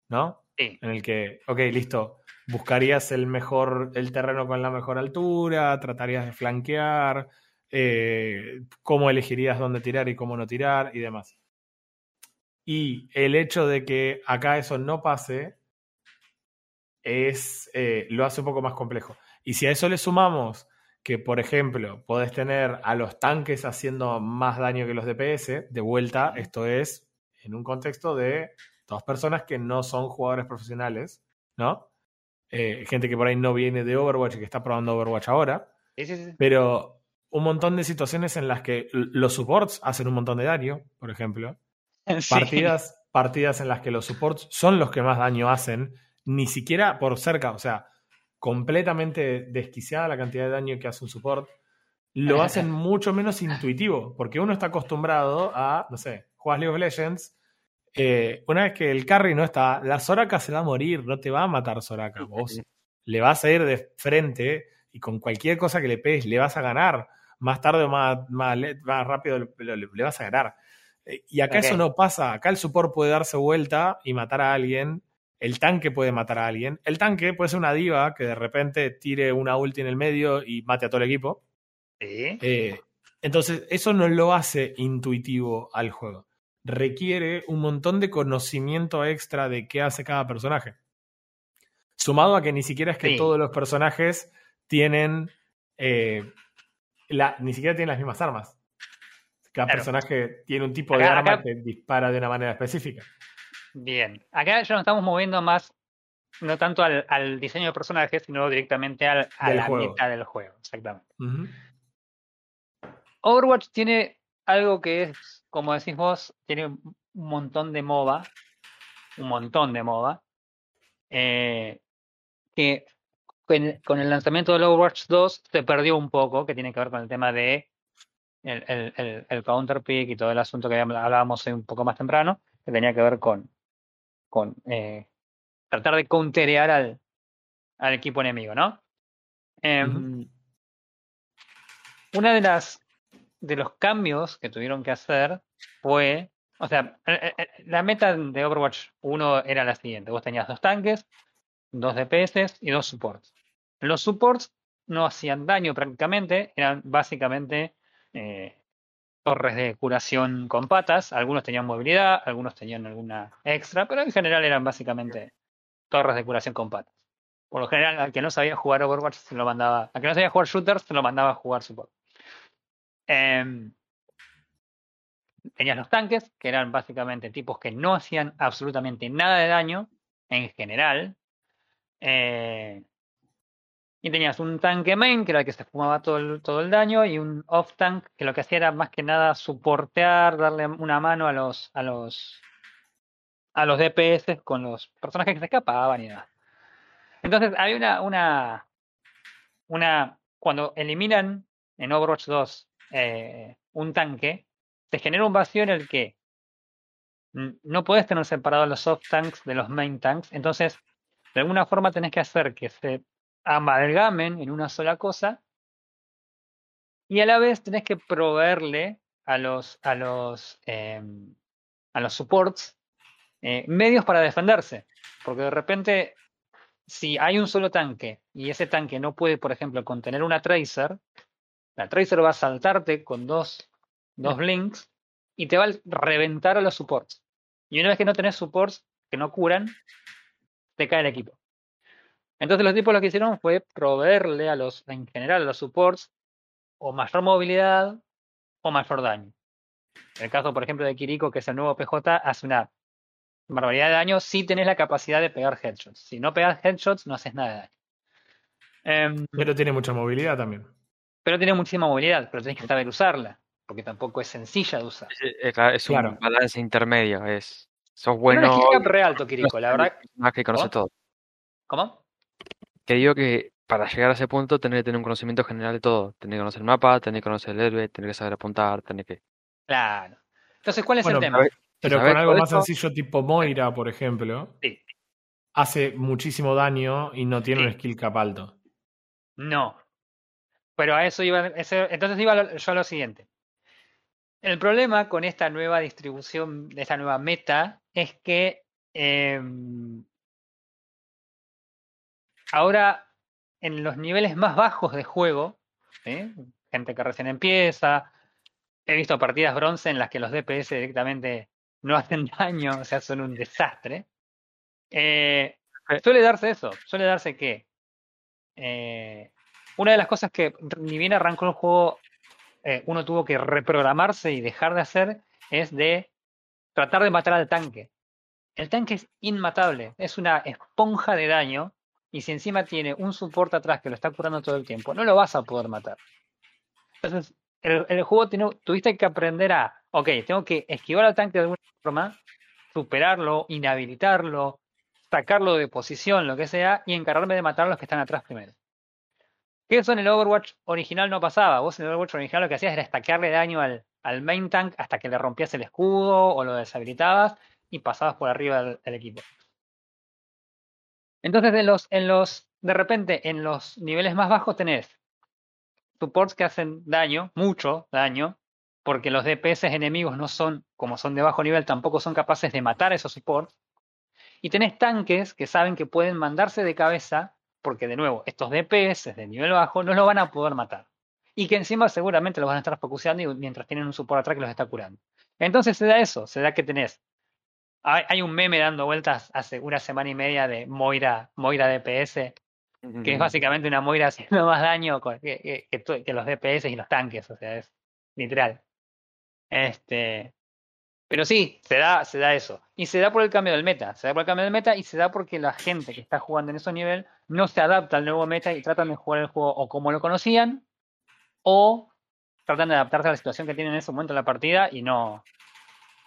S2: ¿no?
S1: Sí.
S2: En el que, ok, listo, buscarías el mejor, el terreno con la mejor altura, tratarías de flanquear, eh, cómo elegirías dónde tirar y cómo no tirar y demás. Y el hecho de que acá eso no pase es, eh, lo hace un poco más complejo. Y si a eso le sumamos que, por ejemplo, podés tener a los tanques haciendo más daño que los DPS, de vuelta, esto es en un contexto de dos personas que no son jugadores profesionales, ¿no? Eh, gente que por ahí no viene de Overwatch y que está probando Overwatch ahora. Pero un montón de situaciones en las que los supports hacen un montón de daño, por ejemplo. Partidas, partidas en las que los supports son los que más daño hacen, ni siquiera por cerca, o sea, completamente desquiciada la cantidad de daño que hace un support, lo hacen mucho menos intuitivo, porque uno está acostumbrado a, no sé, juegas League of Legends, eh, una vez que el carry no está, la Soraka se va a morir, no te va a matar Soraka, vos le vas a ir de frente y con cualquier cosa que le pegues le vas a ganar, más tarde o más, más, rápido le, vas a ganar. Eh, y acá eso no pasa, acá el support puede darse vuelta y matar a alguien el tanque puede matar a alguien. El tanque puede ser una diva que de repente tire una ulti en el medio y mate a todo el equipo. Eh, entonces, eso no lo hace intuitivo al juego. Requiere un montón de conocimiento extra de qué hace cada personaje. Sumado a que ni siquiera es que todos los personajes tienen. Eh, ni siquiera tienen las mismas armas. Cada personaje tiene un tipo de arma que dispara de una manera específica.
S1: Bien, acá ya nos estamos moviendo más, no tanto al, diseño de personajes, sino directamente al, a la mitad del juego, exactamente. Overwatch tiene algo que es, como decís vos, tiene un montón de MOBA, un montón de MOBA, eh, que con, el lanzamiento del Overwatch 2 se perdió un poco, que tiene que ver con el tema de el, el, el, counter pick y todo el asunto que hablábamos un poco más temprano, que tenía que ver con, con eh, tratar de counterear al, al equipo enemigo, ¿no? Em, una de las de los cambios que tuvieron que hacer fue, o sea, eh, eh, la meta de Overwatch 1 era la siguiente: vos tenías dos tanques, dos DPS y dos supports. Los supports no hacían daño prácticamente, eran básicamente torres de curación con patas. Algunos tenían movilidad, algunos tenían alguna extra, pero en general eran básicamente torres de curación con patas. Por lo general, al que no sabía jugar Overwatch se lo mandaba, al que no sabía jugar shooters se lo mandaba a jugar support. Em, tenías los tanques, que eran básicamente tipos que no hacían absolutamente nada de daño en general. Eh, y tenías un tanque main, que era el que se fumaba todo el, todo el daño, y un off tank, que lo que hacía era más que nada soportear, darle una mano a los, a los, a los DPS con los personajes que se escapaban y nada. Entonces hay una, una, una, cuando eliminan en Overwatch 2 eh, un tanque, se genera un vacío en el que no puedes tener separados los soft tanks de los main tanks, entonces de alguna forma tenés que hacer que se amalgamen en una sola cosa y a la vez tenés que proveerle a los a los em, a los supports eh, medios para defenderse porque de repente si hay un solo tanque y ese tanque no puede por ejemplo contener una tracer la tracer va a saltarte con dos dos blinks y te va a reventar a los supports. Y una vez que no tenés supports que no curan, te cae el equipo. Entonces los tipos lo que hicieron fue proveerle a los, en general, a los supports o mayor movilidad o mayor daño. En el caso, por ejemplo, de Kiriko, que es el nuevo PJ, hace una barbaridad de daño si tenés la capacidad de pegar headshots. Si no pegas headshots, no haces nada de daño.
S2: Em, pero tiene mucha movilidad también.
S1: Pero tiene muchísima movilidad, pero tenés que saber usarla porque tampoco es sencilla de usar.
S3: Es, un balance intermedio, es sos bueno.
S1: Es re alto, Kiriko, la verdad.
S3: Más que conoce todo.
S1: ¿Cómo?
S3: Que digo que para llegar a ese punto tenés que tener un conocimiento general de todo. Tenés que conocer el mapa, tenés que conocer el héroe, tenés que saber apuntar, tenés que.
S1: Claro. Entonces, ¿cuál es el tema?
S2: Pero con algo más sencillo tipo Moira, por ejemplo, sí. hace muchísimo daño y no tiene un skill cap alto.
S1: No. Pero a eso iba. entonces iba yo a lo siguiente. El problema con esta nueva distribución, de esta nueva meta, es que em, ahora en los niveles más bajos de juego, gente que recién empieza, he visto partidas bronce en las que los DPS directamente no hacen daño, o sea, son un desastre. Eh, suele darse eso, suele darse que eh, una de las cosas que ni bien arrancó el juego eh, uno tuvo que reprogramarse y dejar de hacer es de tratar de matar al tanque. El tanque es inmatable, es una esponja de daño y si encima tiene un soporte atrás que lo está curando todo el tiempo, no lo vas a poder matar. Entonces, el, el juego tuviste que aprender a, ok, tengo que esquivar al tanque de alguna forma, superarlo, inhabilitarlo, sacarlo de posición, lo que sea, y encargarme de matar a los que están atrás primero. Que eso en el Overwatch original no pasaba. Vos en el Overwatch original lo que hacías era estaquearle daño al, main tank hasta que le rompías el escudo o lo deshabilitabas y pasabas por arriba del, equipo. Entonces, en los, en los, de repente, en los niveles más bajos tenés supports que hacen daño, mucho daño, porque los DPS enemigos no son, como son de bajo nivel, tampoco son capaces de matar esos supports. Y tenés tanques que saben que pueden mandarse de cabeza porque de nuevo, estos DPS de nivel bajo no lo van a poder matar. Y que encima seguramente los van a estar focuseando mientras tienen un support atrás que los está curando. Entonces se da eso, se da que tenés. Hay un meme dando vueltas hace una semana y media de Moira, Moira DPS, que es básicamente una Moira haciendo más daño que, que los DPS y los tanques, o sea, es literal. Este, pero sí, se da, se da eso. Y se da por el cambio del meta. Se da por el cambio del meta y se da porque la gente que está jugando en ese nivel no se adapta al nuevo meta y tratan de jugar el juego o como lo conocían o tratan de adaptarse a la situación que tienen en ese momento en la partida y no,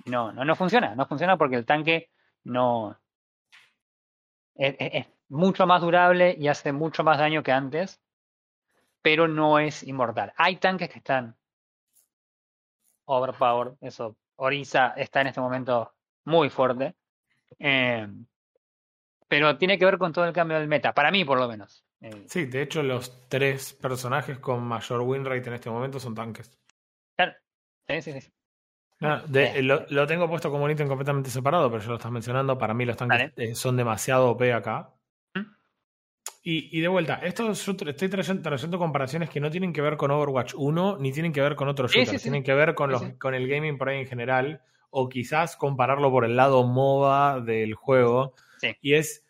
S1: no, no, no funciona. No funciona porque el tanque no es, mucho más durable y hace mucho más daño que antes, pero no es inmortal. Hay tanques que están overpowered, eso Orisa está en este momento muy fuerte. Eh, pero tiene que ver con todo el cambio del meta, para mí por lo menos.
S2: Eh, sí, de hecho los tres personajes con mayor win rate en este momento son tanques.
S1: Claro, sí, sí, sí.
S2: Eh. lo, tengo puesto como un ítem completamente separado, pero ya lo estás mencionando. Para mí los tanques son demasiado OP acá. Y, de vuelta, esto yo estoy trayendo, comparaciones que no tienen que ver con Overwatch 1 ni tienen que ver con otros shooters, tienen que ver con, los, con el gaming por ahí en general, o quizás compararlo por el lado MOBA del juego. Y es,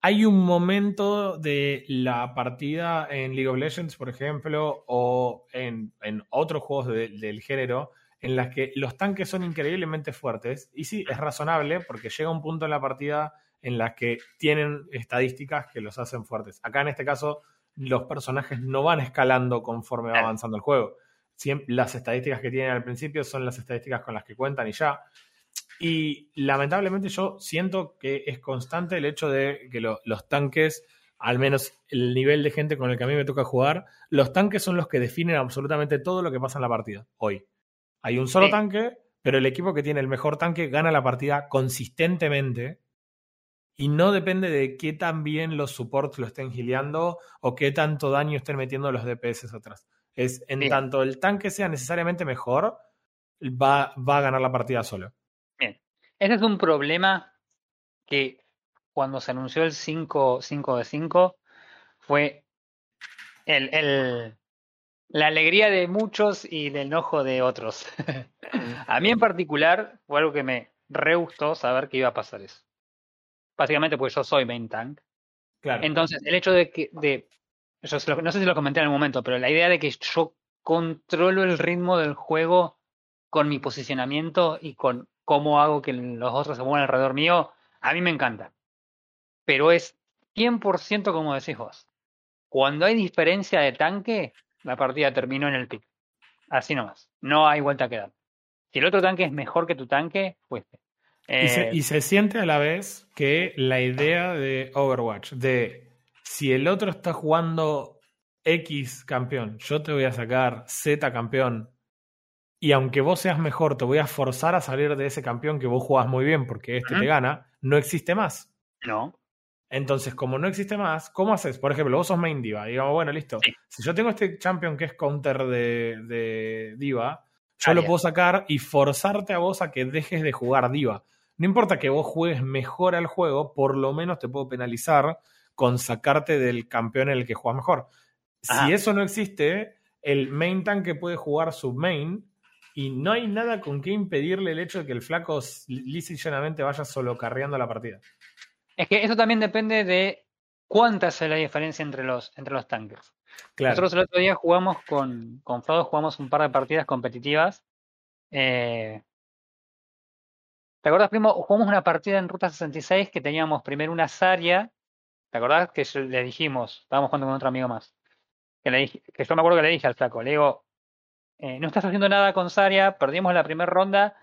S2: hay un momento de la partida en League of Legends, por ejemplo, o en, en otros juegos del género, en las que los tanques son increíblemente fuertes. Y sí, es razonable porque llega un punto en la partida en las que tienen estadísticas que los hacen fuertes. Acá en este caso, los personajes no van escalando conforme va avanzando el juego. las estadísticas que tienen al principio son las estadísticas con las que cuentan y ya. Y lamentablemente yo siento que es constante el hecho de que los tanques, al menos el nivel de gente con el que a mí me toca jugar, los tanques son los que definen absolutamente todo lo que pasa en la partida hoy. Hay un solo tanque, pero el equipo que tiene el mejor tanque gana la partida consistentemente y no depende de qué tan bien los supports lo estén gileando o qué tanto daño estén metiendo los DPS atrás. Es en tanto el tanque sea necesariamente mejor, va, va a ganar la partida solo.
S1: Bien. Ese es un problema que cuando se anunció el 5, 5 de 5 fue el, el, la alegría de muchos y el enojo de otros. a mí en particular fue algo que me re gustó saber que iba a pasar eso básicamente porque yo soy main tank. Claro. Entonces, el hecho de que, de, no sé si lo comenté en el momento, pero la idea de que yo controlo el ritmo del juego con mi posicionamiento y con cómo hago que los otros se muevan alrededor mío, a mí me encanta. Pero es 100% como decís vos. Cuando hay diferencia de tanque, la partida terminó en el pick. Así nomás. No hay vuelta a quedar. Si el otro tanque es mejor que tu tanque, fuiste.
S2: Eh, y, se, siente a la vez que la idea de Overwatch, de si el otro está jugando X campeón, yo te voy a sacar Z campeón, y aunque vos seas mejor, te voy a forzar a salir de ese campeón que vos jugás muy bien porque este te gana, no existe más.
S1: No.
S2: Entonces, como no existe más, ¿cómo haces? Por ejemplo, vos sos main diva. Digamos, bueno, listo. Si yo tengo este champion que es counter de, de diva, yo lo puedo sacar y forzarte a vos a que dejes de jugar diva. No importa que vos juegues mejor al juego, por lo menos te puedo penalizar con sacarte del campeón en el que juegas mejor. Si eso no existe, el main tanque puede jugar su main y no hay nada con que impedirle el hecho de que el flaco lisa y llanamente vaya solo carreando la partida.
S1: Es que eso también depende de cuánta es la diferencia entre los, entre los tanques. Nosotros el otro día jugamos con, con Frodo, jugamos un par de partidas competitivas. Eh, ¿Te acuerdas, primo? Jugamos una partida en Ruta 66 que teníamos primero una Saria. ¿Te acordás que le dijimos? Estábamos jugando con otro amigo más. Que, le que yo me acuerdo que le dije al flaco, le digo, eh, no estás haciendo nada con Saria, perdimos la primera ronda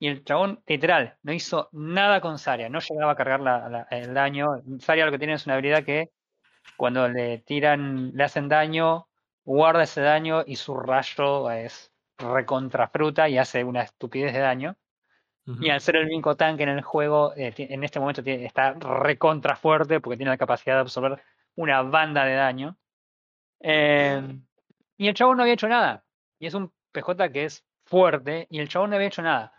S1: y el chabón, literal, no hizo nada con Saria, no llegaba a cargar el daño. Saria lo que tiene es una habilidad que cuando le tiran, le hacen daño, guarda ese daño y su rayo es recontrafruta y hace una estupidez de daño. Y al ser el único tanque en el juego, eh, en este momento está recontra fuerte porque tiene la capacidad de absorber una banda de daño. Em, y el chabón no había hecho nada. Y es un PJ que es fuerte y el chabón no había hecho nada.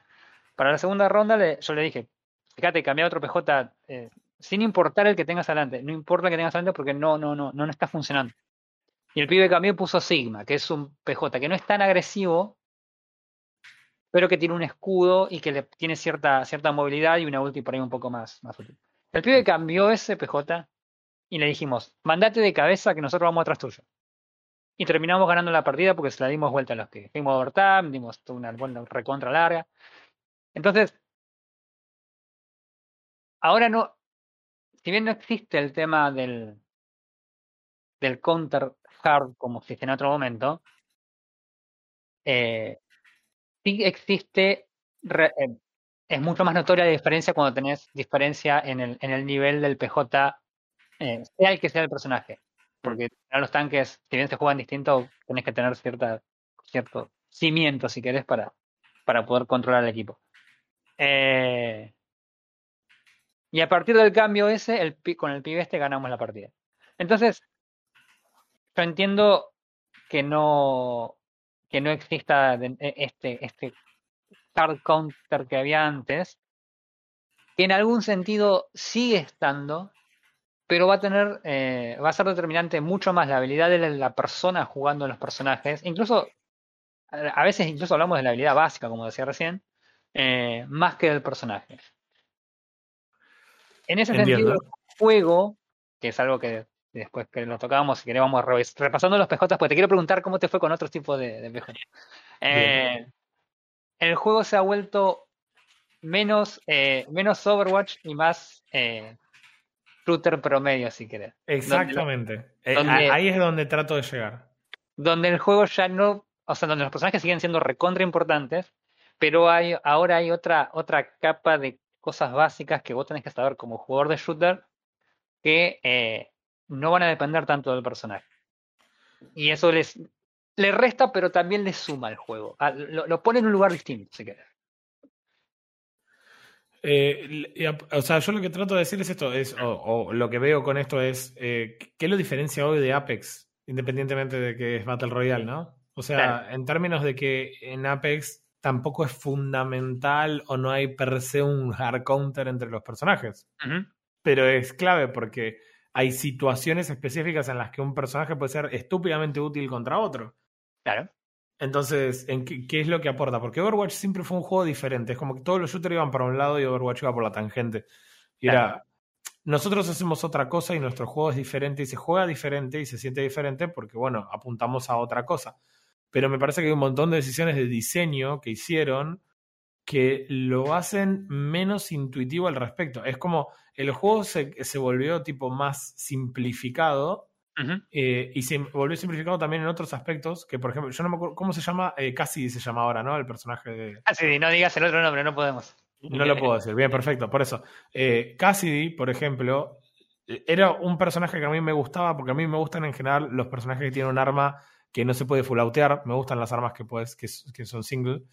S1: Para la segunda ronda yo le dije, fíjate, cambia otro PJ eh, sin importar el que tengas adelante. No importa el que tengas adelante porque no, no, no, no está funcionando. Y el pibe cambió y puso Sigma, que es un PJ que no es tan agresivo, pero que tiene un escudo y que le tiene cierta, cierta movilidad y una ulti por ahí un poco más, útil. El pibe cambió ese PJ y le dijimos, mandate de cabeza que nosotros vamos atrás tuyo. Y terminamos ganando la partida porque se la dimos vuelta a los que fuimos overtime, dimos una vuelta recontra larga. Entonces, ahora no, si bien no existe el tema del, del counter hard como existe en otro momento, eh, sí existe, eh, es mucho más notoria la diferencia cuando tenés diferencia en el, en el nivel del PJ, eh, sea el que sea el personaje. Porque en los tanques, si bien se juegan distinto, tenés que tener cierta, cierto cimiento, si querés, para, para poder controlar el equipo. Eh, y a partir del cambio ese, con el pibe este ganamos la partida. Entonces, yo entiendo que no, que no exista e, este, este hard counter que había antes, que en algún sentido sigue estando, pero va a tener, eh, va a ser determinante mucho más la habilidad de la persona jugando los personajes, incluso a veces incluso hablamos de la habilidad básica, como decía recién, eh, más que del personaje. En ese sentido, el juego, que es algo que después que lo tocábamos, si queremos, repasando los PJ, pues te quiero preguntar cómo te fue con otros tipos de, de PJ. Eh, el juego se ha vuelto menos, eh, menos Overwatch y más eh, shooter promedio, si querés.
S2: Exactamente. Ahí es donde trato de llegar.
S1: Donde el juego ya no, o sea, donde los personajes siguen siendo recontra importantes, pero hay, ahora hay otra, otra capa de cosas básicas que vos tenés que saber como jugador de shooter que eh, no van a depender tanto del personaje. Y eso les, le resta, pero también le suma al juego. Ah, lo, pone en un lugar distinto, si querés.
S2: Eh, o sea, yo lo que trato de decir es esto, es, o, lo que veo con esto es, eh, ¿qué lo diferencia hoy de Apex? Independientemente de que es Battle Royale, ¿no? O sea, en términos de que en Apex tampoco es fundamental o no hay per se un hard counter entre los personajes. Pero es clave porque hay situaciones específicas en las que un personaje puede ser estúpidamente útil contra otro.
S1: Claro.
S2: Entonces, ¿en qué, es lo que aporta? Porque Overwatch siempre fue un juego diferente. Es como que todos los shooters iban para un lado y Overwatch iba por la tangente. Y era, nosotros hacemos otra cosa y nuestro juego es diferente y se juega diferente y se siente diferente porque, bueno, apuntamos a otra cosa. Pero me parece que hay un montón de decisiones de diseño que hicieron que lo hacen menos intuitivo al respecto. Es como el juego se, se volvió tipo más simplificado eh, y se volvió simplificado también en otros aspectos, que por ejemplo, yo no me acuerdo, ¿cómo se llama? Eh, Cassidy se llama ahora, ¿no? El personaje de...
S1: Cassidy, no digas el otro nombre, no podemos.
S2: No lo puedo decir, bien, perfecto, por eso. Eh, Cassidy, por ejemplo, era un personaje que a mí me gustaba, porque a mí me gustan en general los personajes que tienen un arma que no se puede fulautear, me gustan las armas que, puedes, que, que son single.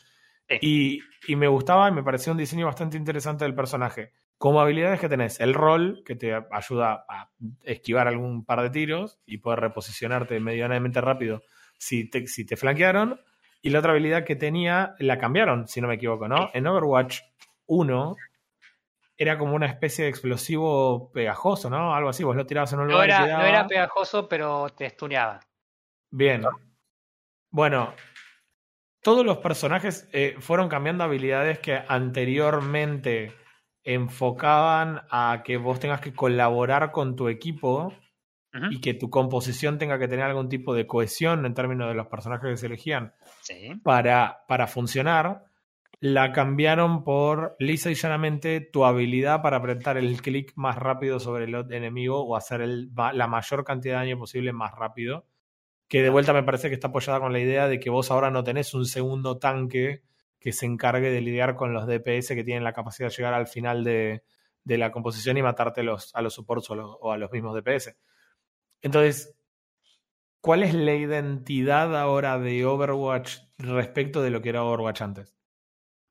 S2: Y, y, me gustaba y me pareció un diseño bastante interesante del personaje. Como habilidades que tenés, el rol, que te ayuda a esquivar algún par de tiros y poder reposicionarte medianamente rápido si te, si te flanquearon. Y la otra habilidad que tenía, la cambiaron, si no me equivoco, ¿no? En Overwatch 1 era como una especie de explosivo pegajoso, ¿no? Algo así, vos lo tirabas en un lugar.
S1: Era, No era pegajoso, pero te estuneaba.
S2: Bien. Bueno, todos los personajes eh, fueron cambiando habilidades que anteriormente enfocaban a que vos tengas que colaborar con tu equipo y que tu composición tenga que tener algún tipo de cohesión en términos de los personajes que se elegían para, para funcionar, la cambiaron por lisa y llanamente tu habilidad para apretar el clic más rápido sobre el enemigo o hacer el, la mayor cantidad de daño posible más rápido. Que de vuelta me parece que está apoyada con la idea de que vos ahora no tenés un segundo tanque que se encargue de lidiar con los DPS que tienen la capacidad de llegar al final de, la composición y matarte los, a los supports o, a los mismos DPS. Entonces, ¿cuál es la identidad ahora de Overwatch respecto de lo que era Overwatch antes?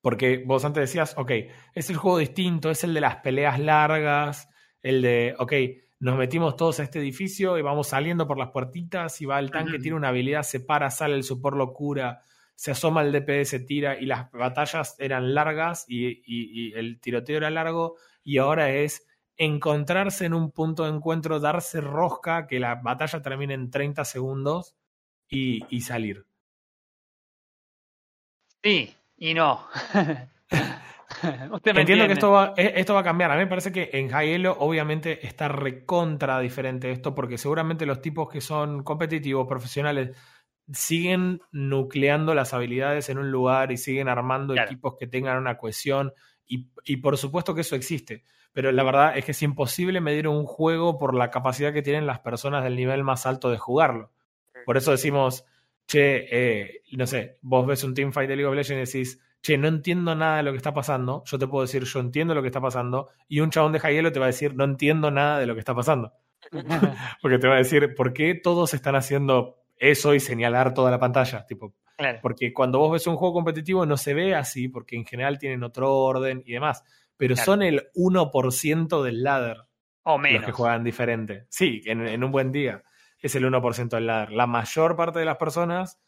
S2: Porque vos antes decías, ok, es el juego distinto, es el de las peleas largas, el de, ok, nos metimos todos a este edificio y vamos saliendo por las puertitas y va el tanque, tiene una habilidad, se para, sale el support locura, se asoma el DPS, tira y las batallas eran largas y, el tiroteo era largo y ahora es encontrarse en un punto de encuentro, darse rosca, que la batalla termine en 30 segundos y, salir.
S1: Sí, y no.
S2: Entiendo que esto va, e, esto va a cambiar. A mí me parece que en High obviamente está recontra diferente esto porque seguramente los tipos que son competitivos, profesionales, siguen nucleando las habilidades en un lugar y siguen armando equipos que tengan una cohesión y, y, por supuesto que eso existe, pero la verdad es que es imposible medir un juego por la capacidad que tienen las personas del nivel más alto de jugarlo. Por eso decimos, che, eh, no sé, vos ves un teamfight de League of Legends y decís, che, no entiendo nada de lo que está pasando, yo te puedo decir, yo entiendo lo que está pasando, y un chabón de Hielo te va a decir, no entiendo nada de lo que está pasando. Porque te va a decir, ¿por qué todos están haciendo eso y señalar toda la pantalla. Tipo, Porque cuando vos ves un juego competitivo no se ve así, porque en general tienen otro orden y demás. Pero son el 1% del ladder.
S1: O menos.
S2: Los que juegan diferente. Sí, en, un buen día es el 1% del ladder. La mayor parte de las personas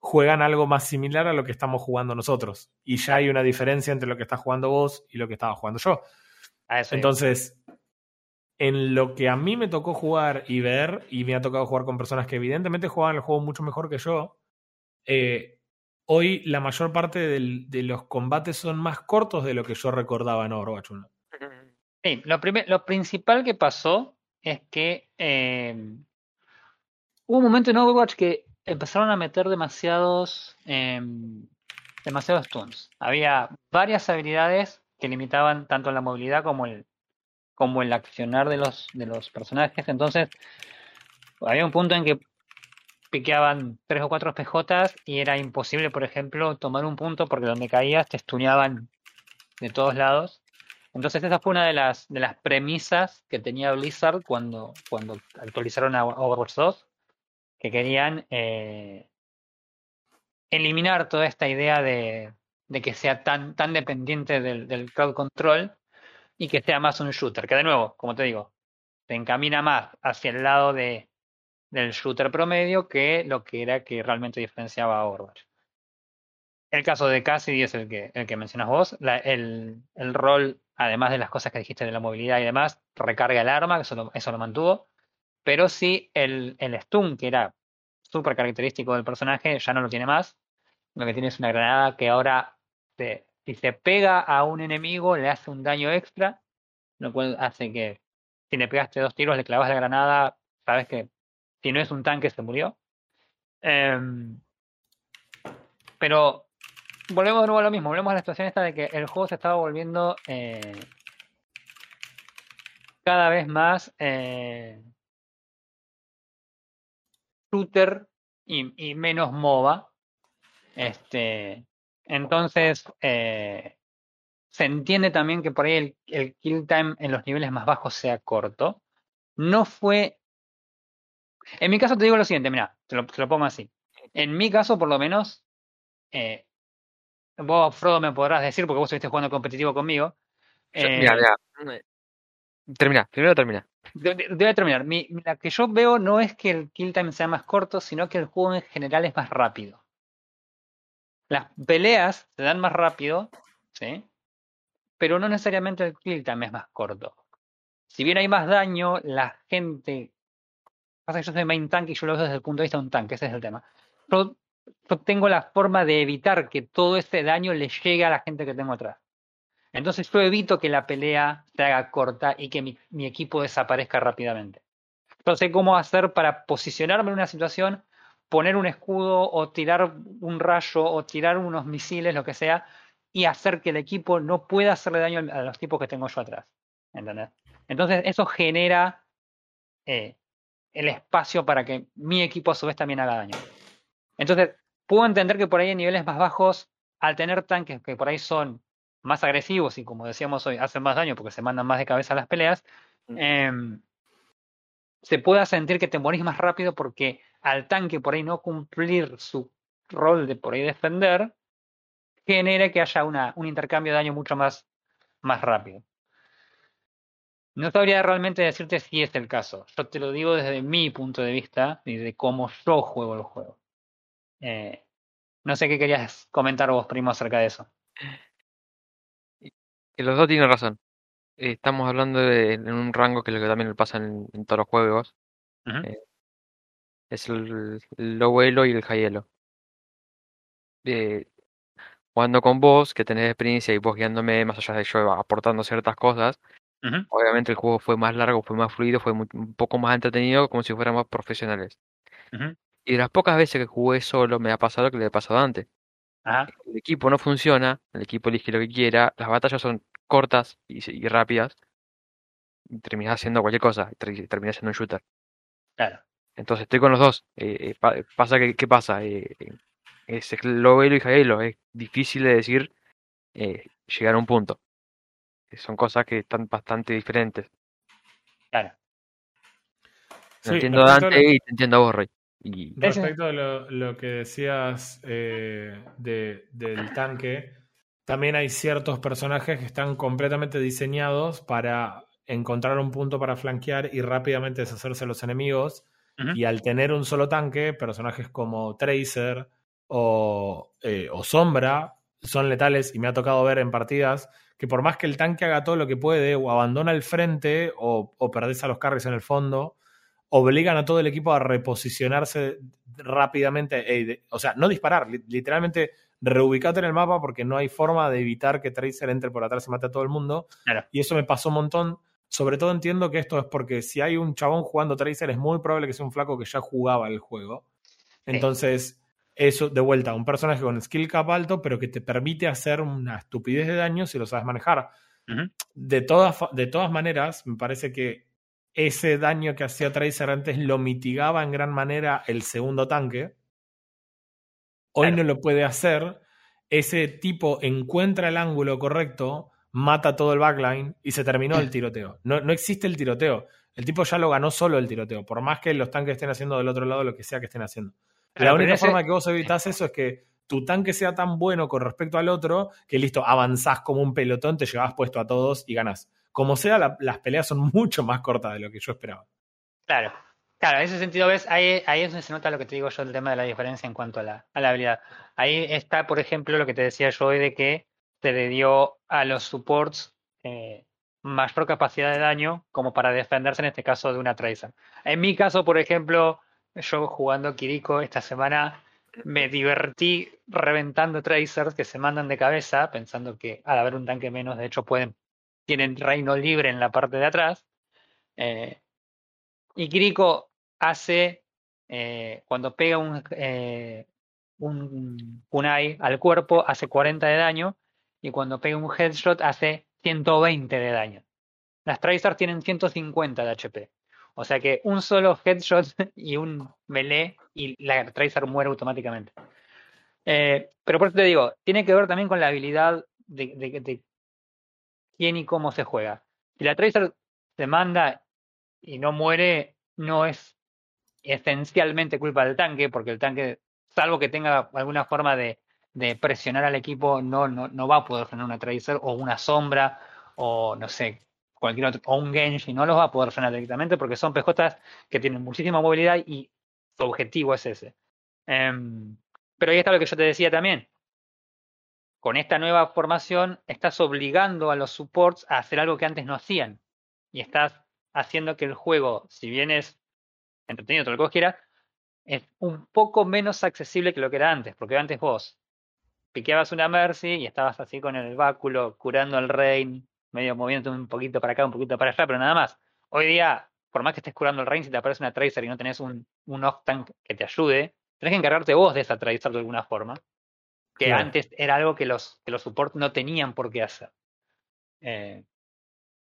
S2: juegan algo más similar a lo que estamos jugando nosotros. Y ya hay una diferencia entre lo que estás jugando vos y lo que estaba jugando yo. Entonces, en lo que a mí me tocó jugar y ver, y me ha tocado jugar con personas que evidentemente juegan el juego mucho mejor que yo, eh, hoy la mayor parte de los combates son más cortos de lo que yo recordaba en Overwatch 1.
S1: Sí, lo, lo principal que pasó es que eh, hubo un momento en Overwatch que empezaron a meter demasiados, em, demasiados stuns. Había varias habilidades que limitaban tanto la movilidad como el, como el accionar de los, de los personajes. Entonces, había un punto en que piqueaban tres o cuatro PJs y era imposible, por ejemplo, tomar un punto porque donde caías te estuneaban de todos lados. Entonces esa fue una de las, de las premisas que tenía Blizzard cuando, cuando actualizaron a Overwatch 2, que querían eh, eliminar toda esta idea de, que sea tan, tan dependiente del, crowd control y que sea más un shooter, que de nuevo, como te digo, se encamina más hacia el lado de, del shooter promedio que lo que era que realmente diferenciaba a Overwatch. El caso de Cassidy es el que, el que mencionas vos. el, el, rol, además de las cosas que dijiste de la movilidad y demás, recarga el arma, eso lo, eso lo mantuvo. Pero sí, el, el stun, que era súper característico del personaje, ya no lo tiene más. Lo que tiene es una granada que ahora, si se pega a un enemigo, le hace un daño extra, lo cual hace que si le pegaste dos tiros, le clavas la granada, sabes que si no es un tanque se murió. Em, pero volvemos de nuevo a lo mismo, volvemos a la situación esta de que el juego se estaba volviendo eh, cada vez más eh, shooter y, menos MOBA. Este, entonces, eh, se entiende también que por ahí el, el, kill time en los niveles más bajos sea corto. No fue. En mi caso te digo lo siguiente, mira, te lo, te lo pongo así. En mi caso, por lo menos, eh, vos, Frodo, me podrás decir, porque vos estuviste jugando competitivo conmigo.
S3: Eh, mira, mira. Termina, primero termina.
S1: Debe terminar. Mi, la que yo veo no es que el kill time sea más corto, sino que el juego en general es más rápido. Las peleas se dan más rápido, ¿sí? Pero no necesariamente el kill time es más corto. Si bien hay más daño, la gente. Pasa que yo soy main tank y yo lo veo desde el punto de vista de un tanque, ese es el tema yo tengo la forma de evitar que todo ese daño le llegue a la gente que tengo atrás. Entonces yo evito que la pelea se haga corta y que mi, equipo desaparezca rápidamente. Entonces sé cómo hacer para posicionarme en una situación, poner un escudo o tirar un rayo o tirar unos misiles, lo que sea, y hacer que el equipo no pueda hacerle daño a los tipos que tengo yo atrás. ¿Entendés? Entonces eso genera eh, el espacio para que mi equipo a su vez también haga daño. Entonces, puedo entender que por ahí en niveles más bajos, al tener tanques que por ahí son más agresivos y como decíamos hoy, hacen más daño porque se mandan más de cabeza a las peleas, mm. em, se pueda sentir que te morís más rápido porque al tanque por ahí no cumplir su rol de por ahí defender, genere que haya una, un intercambio de daño mucho más, más rápido. No sabría realmente decirte si es el caso. Yo te lo digo desde mi punto de vista y de cómo yo juego el juego. Eh, no sé qué querías comentar vos, primo, acerca de eso.
S3: Los dos tienen razón. Estamos hablando de en un rango que es lo que también pasa en, todos los juegos. Eh, es el, low elo y el high elo. Eh, jugando con vos, que tenés experiencia y vos guiándome más allá de yo aportando ciertas cosas, obviamente el juego fue más largo, fue más fluido, fue un poco más entretenido, como si fuéramos profesionales. Y de las pocas veces que jugué solo me ha pasado lo que le ha pasado antes. El equipo no funciona, el equipo elige lo que quiera, las batallas son cortas y, rápidas, y terminas haciendo cualquier cosa, y terminas siendo un shooter.
S1: Claro.
S3: Entonces estoy con los dos. Eh, eh, pasa que, ¿Qué pasa? Eh, es low elo y high elo. Es difícil de decir llegar a un punto. Son cosas que están bastante diferentes.
S1: Claro.
S3: entiendo a Dante y te entiendo a vos, Rey.
S2: Respecto a lo, que decías eh, del tanque, también hay ciertos personajes que están completamente diseñados para encontrar un punto para flanquear y rápidamente deshacerse de los enemigos. Y al tener un solo tanque, personajes como Tracer o, eh, o Sombra son letales y me ha tocado ver en partidas que por más que el tanque haga todo lo que puede o abandona el frente o, o perdés a los carries en el fondo, obligan a todo el equipo a reposicionarse rápidamente, o sea, no disparar, literalmente reubicate en el mapa porque no hay forma de evitar que Tracer entre por atrás y mate a todo el mundo. Y eso me pasó un montón. Sobre todo entiendo que esto es porque si hay un chabón jugando Tracer es muy probable que sea un flaco que ya jugaba el juego. Entonces, eso, de vuelta, un personaje con skill cap alto, pero que te permite hacer una estupidez de daño si lo sabes manejar. de, todas, de todas maneras, me parece que ese daño que hacía Tracer antes lo mitigaba en gran manera el segundo tanque. Hoy no lo puede hacer. Ese tipo encuentra el ángulo correcto, mata todo el backline y se terminó el tiroteo. No, no existe el tiroteo. El tipo ya lo ganó solo el tiroteo, por más que los tanques estén haciendo del otro lado lo que sea que estén haciendo. la única forma que vos evitas eso es que tu tanque sea tan bueno con respecto al otro que listo, avanzás como un pelotón, te llevas puesto a todos y ganás. Como sea, las peleas son mucho más cortas de lo que yo esperaba.
S1: Claro, claro, en ese sentido ves, ahí, ahí es donde se nota lo que te digo yo, el tema de la diferencia en cuanto a la, a la habilidad. Ahí está, por ejemplo, lo que te decía yo hoy de que se le dio a los supports eh, mayor capacidad de daño como para defenderse en este caso de una Tracer. En mi caso, por ejemplo, yo jugando Kiriko esta semana me divertí reventando Tracers que se mandan de cabeza, pensando que al haber un tanque menos, de hecho pueden tienen reino libre en la parte de atrás. Eh, y Kiriko hace, eh, cuando pega un, eh, un kunai al cuerpo, hace 40 de daño, y cuando pega un headshot hace 120 de daño. Las Tracers tienen 150 de HP. O sea que un solo headshot y un melee y la Tracer muere automáticamente. Eh, pero por eso te digo, tiene que ver también con la habilidad de, de, quién y cómo se juega. Si la Tracer se manda y no muere, no es esencialmente culpa del tanque, porque el tanque, salvo que tenga alguna forma de, de presionar al equipo, no, no, no va a poder frenar una Tracer o una sombra o no sé, cualquier otro, o un Genji, no los va a poder frenar directamente porque son PJs que tienen muchísima movilidad y su objetivo es ese. Em, pero ahí está lo que yo te decía también. Con esta nueva formación estás obligando a los supports a hacer algo que antes no hacían. Y estás haciendo que el juego, si bien es entretenido, todo lo que vos quieras, es un poco menos accesible que lo que era antes. Porque antes vos piqueabas una Mercy y estabas así con el báculo curando al Reign, medio moviéndote un poquito para acá, un poquito para allá, pero nada más. Hoy día, por más que estés curando el range, si te aparece una Tracer y no tenés un, un que te ayude, tenés que encargarte vos de esa Tracer de alguna forma. Que antes era algo que los, que los support no tenían por qué hacer. Eh,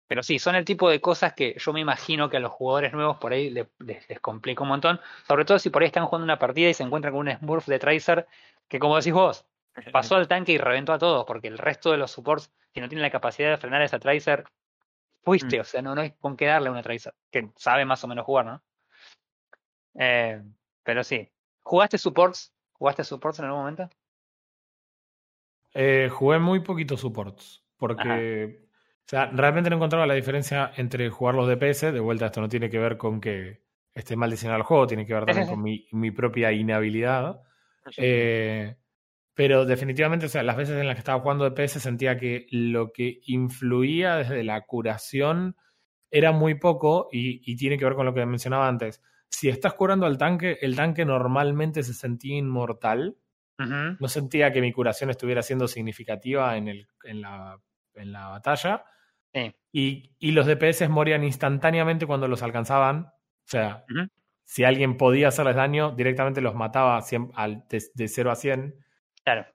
S1: pero sí, son el tipo de cosas que yo me imagino que a los jugadores nuevos por ahí les, les, complica un montón. Sobre todo si por ahí están jugando una partida y se encuentran con un Smurf de Tracer que, como decís vos, pasó al tanque y reventó a todos, porque el resto de los supports si no tiene la capacidad de frenar a esa Tracer, fuiste, mm. o sea, no, no hay con qué darle a una Tracer, que sabe más o menos jugar, ¿no? Eh, pero sí. ¿Jugaste supports? ¿Jugaste supports en algún momento?
S2: Eh, jugué muy poquitos supports, porque o sea, realmente no encontraba la diferencia entre jugar los DPS, de vuelta esto no tiene que ver con que esté mal diseñado el juego, tiene que ver también con mi, mi propia inhabilidad. Eh, pero definitivamente, o sea, las veces en las que estaba jugando DPS sentía que lo que influía desde la curación era muy poco y, tiene que ver con lo que mencionaba antes. Si estás curando al tanque, el tanque normalmente se sentía inmortal. No sentía que mi curación estuviera siendo significativa en, el, en, la, en la batalla. Y, y, los DPS morían instantáneamente cuando los alcanzaban. O sea, si alguien podía hacerles daño, directamente los mataba al, de, de 0 a 100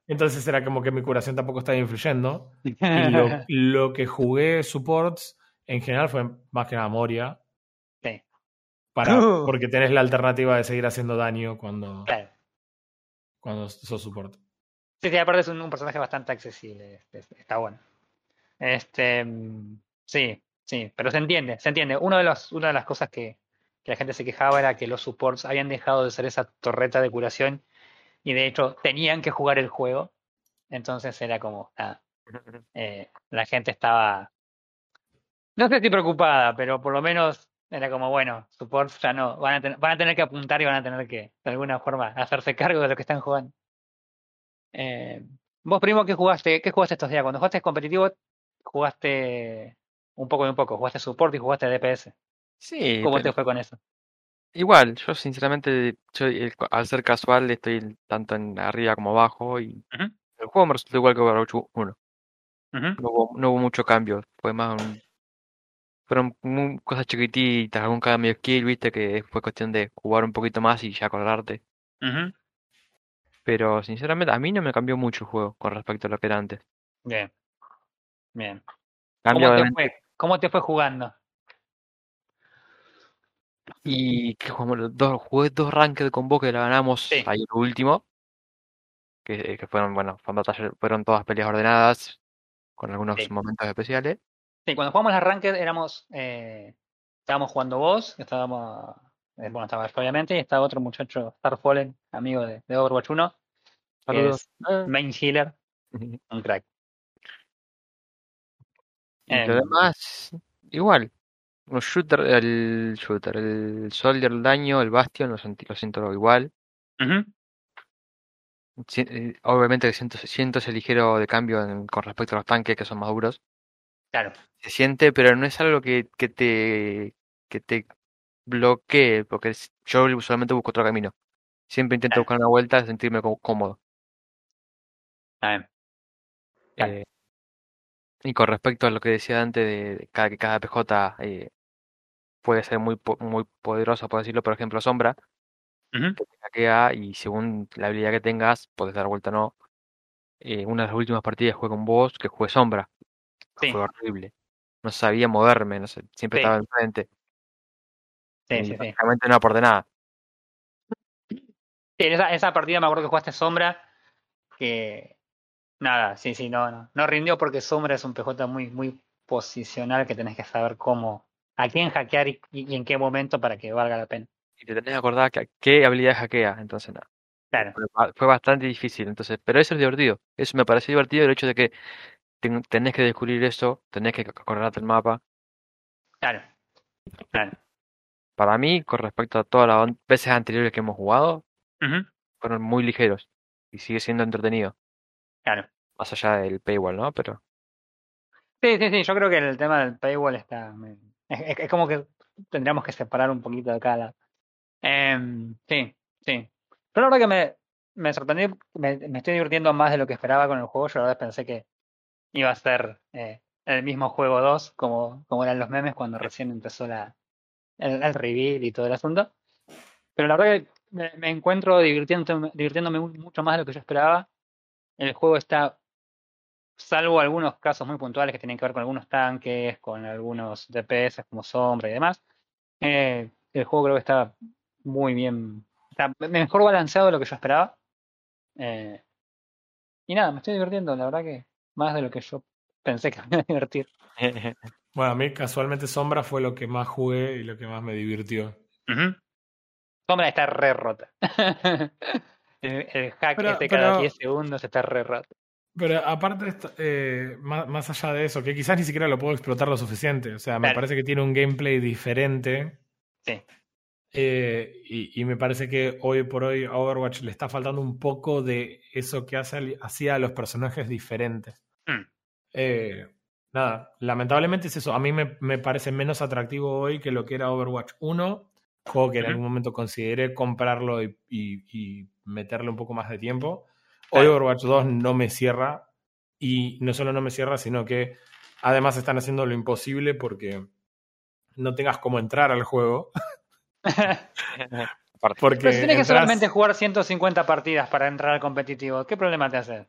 S2: entonces era como que mi curación tampoco estaba influyendo. y lo, que jugué supports en general fue más que nada Moria. Sí. Para, porque tenés la alternativa de seguir haciendo daño cuando, cuando sos support.
S1: Sí, sí, aparte es un, personaje bastante accesible. Está bueno. Este, sí, sí, pero se entiende, se entiende. Uno de los, una de las cosas que, que la gente se quejaba era que los supports habían dejado de ser esa torreta de curación y de hecho tenían que jugar el juego. Entonces era como, eh, la gente estaba, no sé si preocupada, pero por lo menos era como, bueno, support ya no, van a, tener, van a tener que apuntar y van a tener que, de alguna forma, hacerse cargo de lo que están jugando. Eh, vos, primo, ¿qué jugaste? ¿Qué jugaste estos días? Cuando jugaste competitivo, jugaste un poco y un poco, jugaste support y jugaste DPS.
S3: Sí.
S1: ¿Cómo te fue con eso?
S3: Igual, yo sinceramente, yo, al ser casual estoy tanto en arriba como abajo y el juego me resultó igual que Overwatch 1. no, hubo, no hubo mucho cambio, fue más un... Fueron cosas chiquititas, algún cambio de skill, viste, que fue cuestión de jugar un poquito más y ya acordarte. Pero sinceramente a mí no me cambió mucho el juego con respecto a lo que era antes.
S1: Bien, bien. ¿Cómo te, fue? ¿Cómo te fue jugando?
S3: Y que jugamos los dos, jugué dos ranked con vos que la ganamos ahí el último. Que, que, fueron, bueno, fueron todas peleas ordenadas, con algunos momentos especiales.
S1: Sí, cuando jugamos las ranked éramos, eh, estábamos jugando vos, estábamos, eh, bueno, estaba obviamente, y estaba otro muchacho, Starfallen, amigo de, de Overwatch 1, Saludos. Ah. main healer, un crack.
S3: Y lo em, demás, igual. Un shooter, el shooter, el soldier, el daño, el bastion, lo, lo siento igual. Eh, obviamente siento, siento ese ligero de cambio con respecto a los tanques que son más duros.
S1: Claro.
S3: Se siente, pero no es algo que, que te que te bloquee, porque yo usualmente busco otro camino. Siempre intento buscar una vuelta y sentirme cómodo. Eh, y con respecto a lo que decía antes de, cada, que cada PJ eh, puede ser muy, muy poderoso, por decirlo, por ejemplo, Sombra, que te hackea y según la habilidad que tengas, puedes dar vuelta o no. Eh, una de las últimas partidas jugué con vos, que jugué Sombra. Fue horrible. No sabía moverme, no sé, siempre estaba enfrente.
S1: Sí, y sí,
S3: básicamente no aporté nada.
S1: Sí, esa, esa partida me acuerdo que jugaste Sombra, que nada, sí, sí, no, no, no rindió porque Sombra es un PJ muy, muy posicional que tenés que saber cómo, a quién hackear y, en qué momento para que valga la pena.
S3: Y te tenés que acordar que, qué habilidad hackea, entonces nada.
S1: Claro.
S3: Fue, bastante difícil, entonces, pero eso es divertido. Eso me pareció divertido el hecho de que tenés que descubrir eso, tenés que acordarte el mapa.
S1: Claro, claro.
S3: Para mí, con respecto a todas las veces anteriores que hemos jugado, fueron muy ligeros y sigue siendo entretenido.
S1: Claro.
S3: Más allá del paywall, ¿no? Pero.
S1: Sí, sí, sí. Yo creo que el tema del paywall está. Es, como que tendríamos que separar un poquito de cada. Em, sí, sí. Pero la verdad que me, me sorprendí. Me, estoy divirtiendo más de lo que esperaba con el juego. Yo la verdad pensé que iba a ser eh, el mismo juego 2, como, como eran los memes cuando recién empezó la, el, reveal y todo el asunto. Pero la verdad que me, encuentro divirtiéndome mucho más de lo que yo esperaba. El juego está, salvo algunos casos muy puntuales que tienen que ver con algunos tanques, con algunos DPS como sombra y demás, eh, el juego creo que está muy bien, está mejor balanceado de lo que yo esperaba. Eh, y nada, me estoy divirtiendo, la verdad que más de lo que yo pensé que me iba a divertir.
S2: bueno, a mí casualmente Sombra fue lo que más jugué y lo que más me divirtió.
S1: Sombra está re rota. El, hack este cada 10 segundos está re rato.
S2: Pero aparte, eh, más, allá de eso, que quizás ni siquiera lo puedo explotar lo suficiente. O sea, me parece que tiene un gameplay diferente.
S1: Sí.
S2: Eh, y, me parece que hoy por hoy a Overwatch le está faltando un poco de eso que hace, hacía a los personajes diferentes.
S1: Hmm.
S2: Eh, nada, lamentablemente es eso. A mí me, me, parece menos atractivo hoy que lo que era Overwatch 1 juego que en algún momento consideré comprarlo y, meterle un poco más de tiempo. Hoy Overwatch 2 no me cierra y no solo no me cierra, sino que además están haciendo lo imposible porque no tengas cómo entrar al juego.
S1: porque Pero tienes que solamente jugar 150 partidas para entrar al competitivo. ¿Qué problema te hace?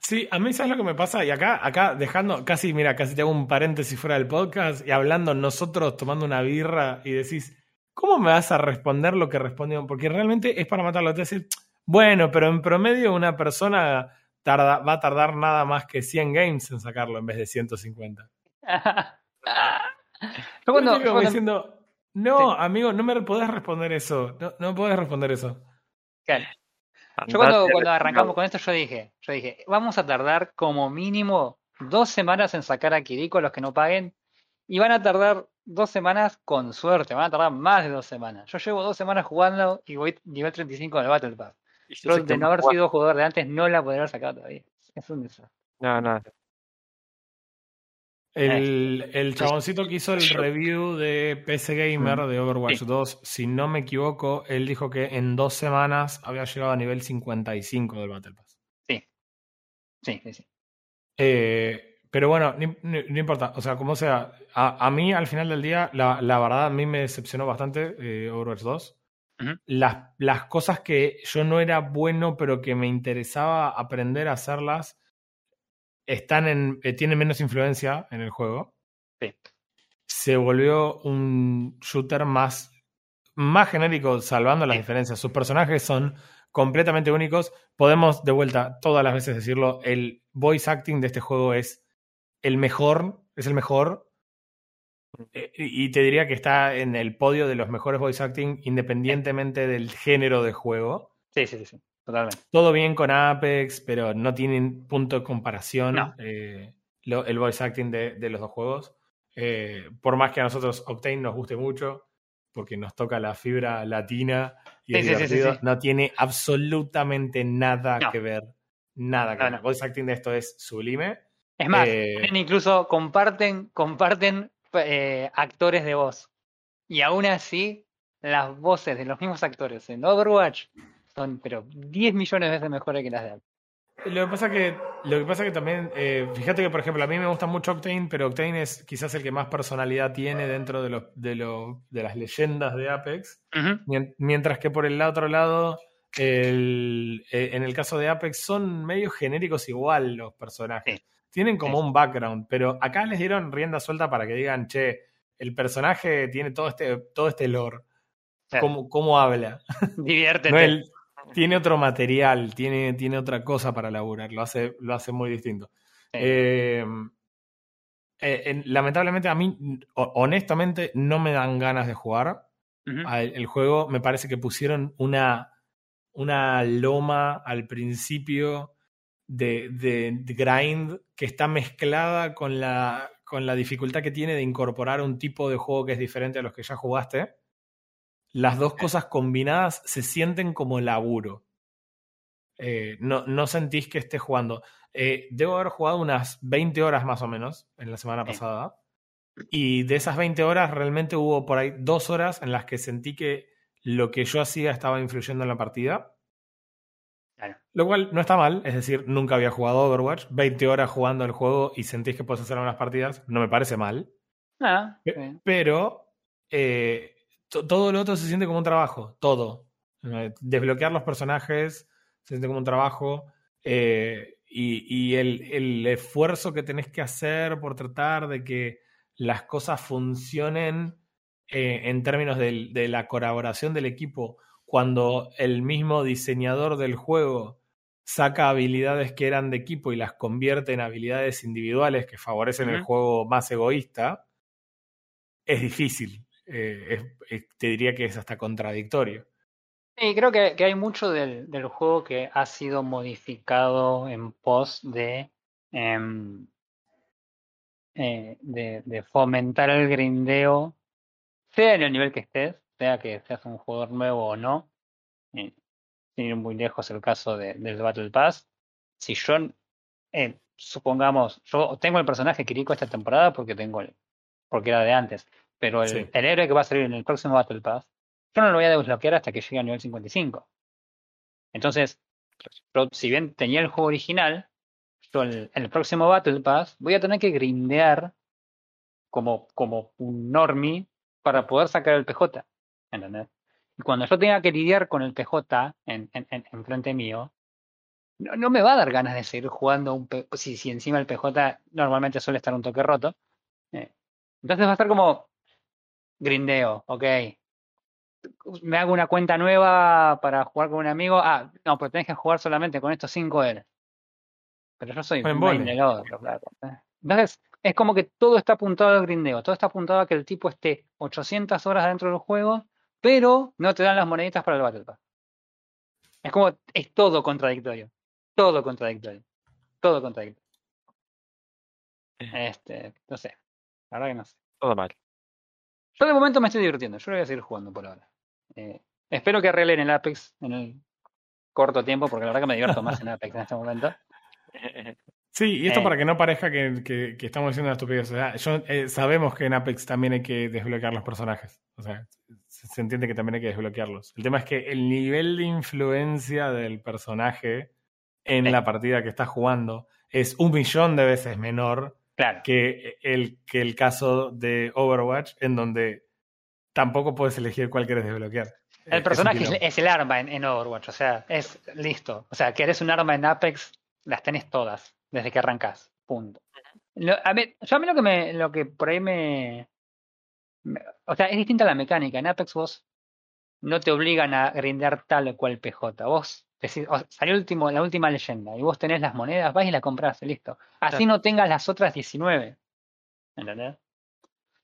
S2: Sí, a mí sabes lo que me pasa y acá, acá dejando, casi, mira, casi te hago un paréntesis fuera del podcast y hablando nosotros tomando una birra y decís, ¿cómo me vas a responder lo que respondió? Porque realmente es para matarlo. Te decir, bueno, pero en promedio una persona tarda, va a tardar nada más que 100 games en sacarlo en vez de 150. yo cuando, diciendo, no, amigo, no me podés responder eso. No, no podés responder eso.
S1: Yo cuando, cuando arrancamos con esto, yo dije, yo dije, vamos a tardar como mínimo dos semanas en sacar a Kiriko a los que no paguen y van a tardar dos semanas con suerte, van a tardar más de dos semanas. Yo llevo dos semanas jugando y voy nivel 35 del Battle Pass. Pero de no haber sido jugador de antes no la podría haber sacado todavía. Es un desastre.
S3: No, no.
S2: El, eh. el chaboncito que hizo el review de PC Gamer mm. de Overwatch 2, si no me equivoco, él dijo que en dos semanas había llegado a nivel 55 del Battle Pass.
S1: Sí. Sí, sí, sí.
S2: Eh, pero bueno, no, importa. O sea, como sea, a, mí al final del día, la, la, verdad, a mí me decepcionó bastante eh, Overwatch 2. Las, las cosas que yo no era bueno, pero que me interesaba aprender a hacerlas, están en, eh, tienen menos influencia en el juego.
S1: Sí.
S2: Se volvió un shooter más más genérico, salvando las diferencias. Sus personajes son completamente únicos. Podemos, de vuelta, todas las veces decirlo, el voice acting de este juego es el mejor, es el mejor. Eh, y te diría que está en el podio de los mejores voice acting independientemente del género de juego.
S1: Sí, sí, sí, totalmente.
S2: Todo bien con Apex, pero no tienen punto de comparación eh, el voice acting de, los dos juegos. Eh, por más que a nosotros Octane nos guste mucho, porque nos toca la fibra latina y el no tiene absolutamente nada que ver. Nada que ver. El voice acting de esto es sublime.
S1: Es más, eh, incluso comparten, comparten eh, actores de voz. Y aún así, las voces de los mismos actores en Overwatch son, pero 10 millones de veces mejores que las de
S2: lo que pasa que, lo que pasa que también, eh, fíjate que por ejemplo a mí me gusta mucho Octane, pero Octane es quizás el que más personalidad tiene dentro de, lo, de, lo, de las leyendas de Apex, mientras que por el otro lado, el, eh, en el caso de Apex son medio genéricos igual los personajes. Tienen como un background, pero acá les dieron rienda suelta para que digan, che, el personaje tiene todo este, todo este lore. ¿Cómo, ¿Cómo, habla?
S1: Diviértete
S2: tiene otro material, tiene, tiene otra cosa para laburar, lo hace, lo hace muy distinto. Em, eh, lamentablemente a mí, honestamente, no me dan ganas de jugar el juego. Me parece que pusieron una, una loma al principio de, de, grind que está mezclada con la, con la dificultad que tiene de incorporar un tipo de juego que es diferente a los que ya jugaste las dos cosas combinadas se sienten como laburo. Eh, no, no, sentís que estés jugando. Eh, debo haber jugado unas 20 horas más o menos en la semana pasada. Y de esas 20 horas realmente hubo por ahí dos horas en las que sentí que lo que yo hacía estaba influyendo en la partida. Lo cual no está mal, es decir, nunca había jugado Overwatch. 20 horas jugando el juego y sentís que puedes hacer unas partidas, no me parece mal.
S1: Ah,
S2: pero eh, todo lo otro se siente como un trabajo, todo. Desbloquear los personajes se siente como un trabajo. Eh, y, el, esfuerzo que tenés que hacer por tratar de que las cosas funcionen eh, en términos de, la colaboración del equipo, cuando el mismo diseñador del juego saca habilidades que eran de equipo y las convierte en habilidades individuales que favorecen el juego más egoísta, es difícil. Eh, te diría que es hasta contradictorio.
S1: Sí, creo que, hay mucho del, juego que ha sido modificado en pos de, em, eh, de, fomentar el grindeo, sea en el nivel que estés, sea que seas un jugador nuevo o no. Eh, sin ir muy lejos el caso del Battle Pass. Si yo, supongamos, yo tengo el personaje Kiriko esta temporada porque tengo el, porque era de antes. Pero el, héroe que va a salir en el próximo Battle Pass, yo no lo voy a desbloquear hasta que llegue a nivel 55. Entonces, si bien tenía el juego original, yo en el, próximo Battle Pass voy a tener que grindear como, como un normie para poder sacar el PJ. ¿Entendés? Y cuando yo tenga que lidiar con el PJ en, en, en frente mío, no, no, me va a dar ganas de seguir jugando un si, si encima el PJ normalmente suele estar un toque roto. Eh, entonces va a estar como, grindeo, ok. Me hago una cuenta nueva para jugar con un amigo. Ah, no, pero tenés que jugar solamente con estos cinco L. Pero yo soy un Entonces, es como que todo está apuntado al grindeo. Todo está apuntado a que el tipo esté 800 horas dentro del juego, pero no te dan las moneditas para el Battle Pass. Es como, es todo contradictorio. Todo contradictorio. Todo contradictorio. Este, no sé. La verdad que no sé.
S3: Todo mal.
S1: Yo de momento me estoy divirtiendo, yo lo voy a seguir jugando por ahora. Eh, espero que arreglen el Apex en el corto tiempo, porque la verdad que me divierto más en Apex en este momento.
S2: Sí, y esto eh. para que no parezca que, estamos diciendo una estupidez. Eh, sabemos que en Apex también hay que desbloquear los personajes. O sea, se entiende que también hay que desbloquearlos. El tema es que el nivel de influencia del personaje en la partida que estás jugando es un millón de veces menor
S1: Claro.
S2: Que el, que el caso de Overwatch, en donde tampoco puedes elegir cuál quieres desbloquear.
S1: El personaje es, el arma en, Overwatch, o sea, es listo. O sea, que eres un arma en Apex, las tenés todas, desde que arrancas. Punto. a mí, yo a mí lo que me, lo que por ahí me, o sea, es distinta la mecánica. En Apex vos no te obligan a grindar tal o cual PJ. Vos decís, salió último, la última leyenda y vos tenés las monedas, vas y la compras, listo. Así no tengas las otras 19. ¿Entendés?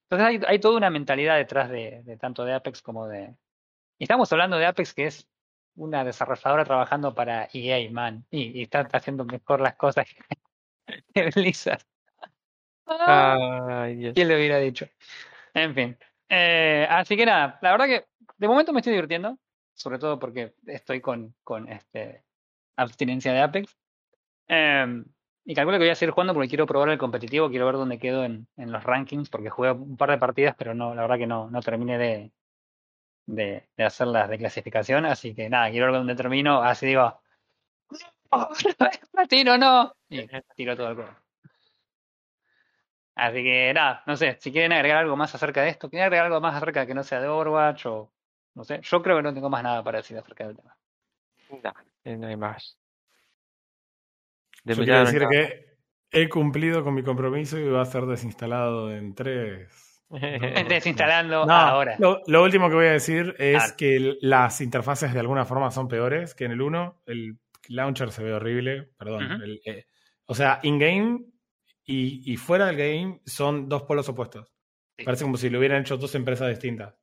S1: Entonces hay, hay toda una mentalidad detrás de, de, tanto de Apex como de... Y estamos hablando de Apex que es una desarrolladora trabajando para EA, man. Y, y está haciendo mejor las cosas que Blizzard. Ay, Dios. ¿Quién lo hubiera dicho? En fin. Eh, así que nada, la verdad que de momento me estoy divirtiendo, sobre todo porque estoy con, con este abstinencia de Apex. Eh, y calculo que voy a seguir jugando porque quiero probar el competitivo, quiero ver dónde quedo en, en los rankings, porque jugué un par de partidas, pero no, la verdad que no, no terminé de, de, de hacer las de clasificación, así que nada, quiero ver dónde termino, así digo, no, tiro, no, y tiro todo el juego. Así que nada, no sé, si quieren agregar algo más acerca de esto, quieren agregar algo más acerca de que no sea de Overwatch o no sé, yo creo que no tengo más nada para decir acerca del tema.
S3: No, no hay más.
S2: De yo quiero decir que he cumplido con mi compromiso y va a ser desinstalado en tres.
S1: Desinstalando ahora.
S2: Lo, último que voy a decir es ah. que las interfaces de alguna forma son peores que en el 1. El launcher se ve horrible, perdón. Eh, o sea, in-game y, fuera del game son dos polos opuestos. Parece como si lo hubieran hecho dos empresas distintas.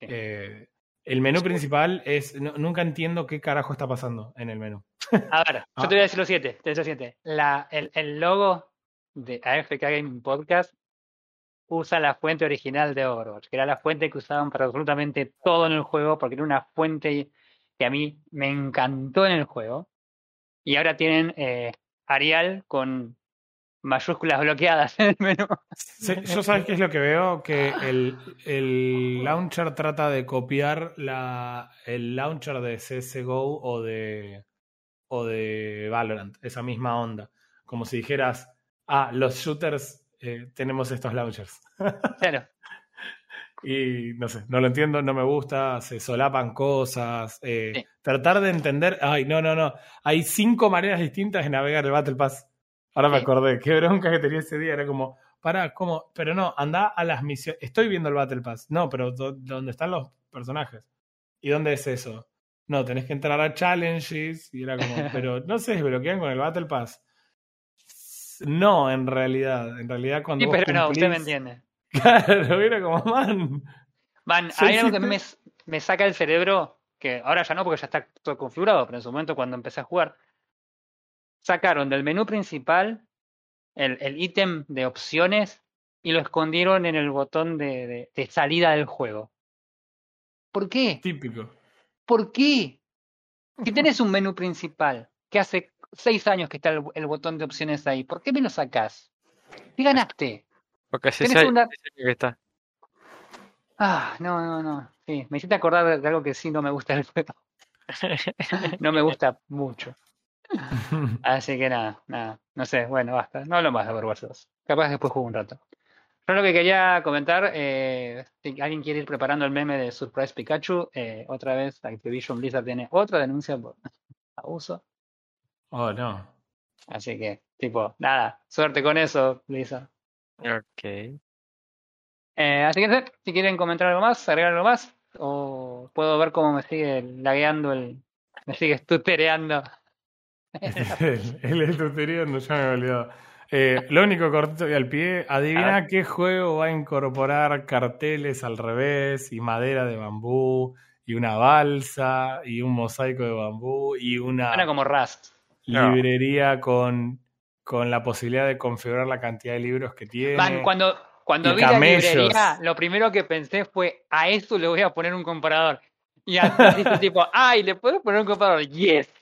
S2: Eh, el menú principal es. nunca entiendo qué carajo está pasando en el menú.
S1: A ver, yo ah. te voy a decir lo siguiente. Te voy a La, el, el, logo de AFK Gaming Podcast usa la fuente original de Overwatch, que era la fuente que usaban para absolutamente todo en el juego, porque era una fuente que a mí me encantó en el juego. Y ahora tienen eh, Arial con mayúsculas bloqueadas en el menú.
S2: yo sabes qué es lo que veo, que el, el, launcher trata de copiar la, el launcher de CSGO o de, o de Valorant, esa misma onda. Como si dijeras, ah, los shooters eh, tenemos estos launchers.
S1: Claro.
S2: y no sé, no lo entiendo, no me gusta, se solapan cosas. Eh, tratar de entender, ay, no, no, no. Hay cinco maneras distintas de navegar el Battle Pass. Ahora me acordé, qué bronca que tenía ese día. Era como, para, ¿cómo? Pero no, anda a las misiones. Estoy viendo el Battle Pass. No, pero ¿dónde están los personajes? ¿Y dónde es eso? No, tenés que entrar a challenges. Y era como, pero no se desbloquean con el Battle Pass. No, en realidad. En realidad, cuando.
S1: Sí, pero no, usted me entiende.
S2: Claro, era como, man.
S1: Man, hay algo que me, me saca el cerebro, que ahora ya no, porque ya está todo configurado, pero en su momento cuando empecé a jugar sacaron del menú principal el ítem de opciones y lo escondieron en el botón de, de, salida del juego. ¿Por qué?
S2: Típico.
S1: ¿Por qué? Si tenés un menú principal que hace seis años que está el, botón de opciones ahí, ¿por qué me lo sacás? ¿Qué ganaste?
S3: Porque hace seis una... que está.
S1: Ah, no, no, no. Sí, me hiciste acordar de algo que sí no me gusta del juego. no me gusta mucho. Así que nada, nada, no sé, bueno, basta, no hablo más de Overwatch 2. Capaz después juego un rato. Yo lo que quería comentar, eh, si alguien quiere ir preparando el meme de Surprise Pikachu, eh, otra vez Activision Blizzard tiene otra denuncia por abuso.
S2: Oh, no.
S1: Así que, tipo, nada, suerte con eso, Blizzard.
S3: Ok.
S1: Eh, así que, si quieren comentar algo más, agregar algo más, o puedo ver cómo me sigue lagueando el. me sigue estutereando
S2: el, el no ya me he olvidado. Eh, lo único cortito y al pie, adivina qué juego va a incorporar carteles al revés y madera de bambú y una balsa y un mosaico de bambú y una
S1: como Rust.
S2: librería con, con la posibilidad de configurar la cantidad de libros que tiene.
S1: cuando cuando vi la librería, lo primero que pensé fue a esto le voy a poner un comparador. Y así tipo, ay, ¿le puedo poner un comparador? Yes.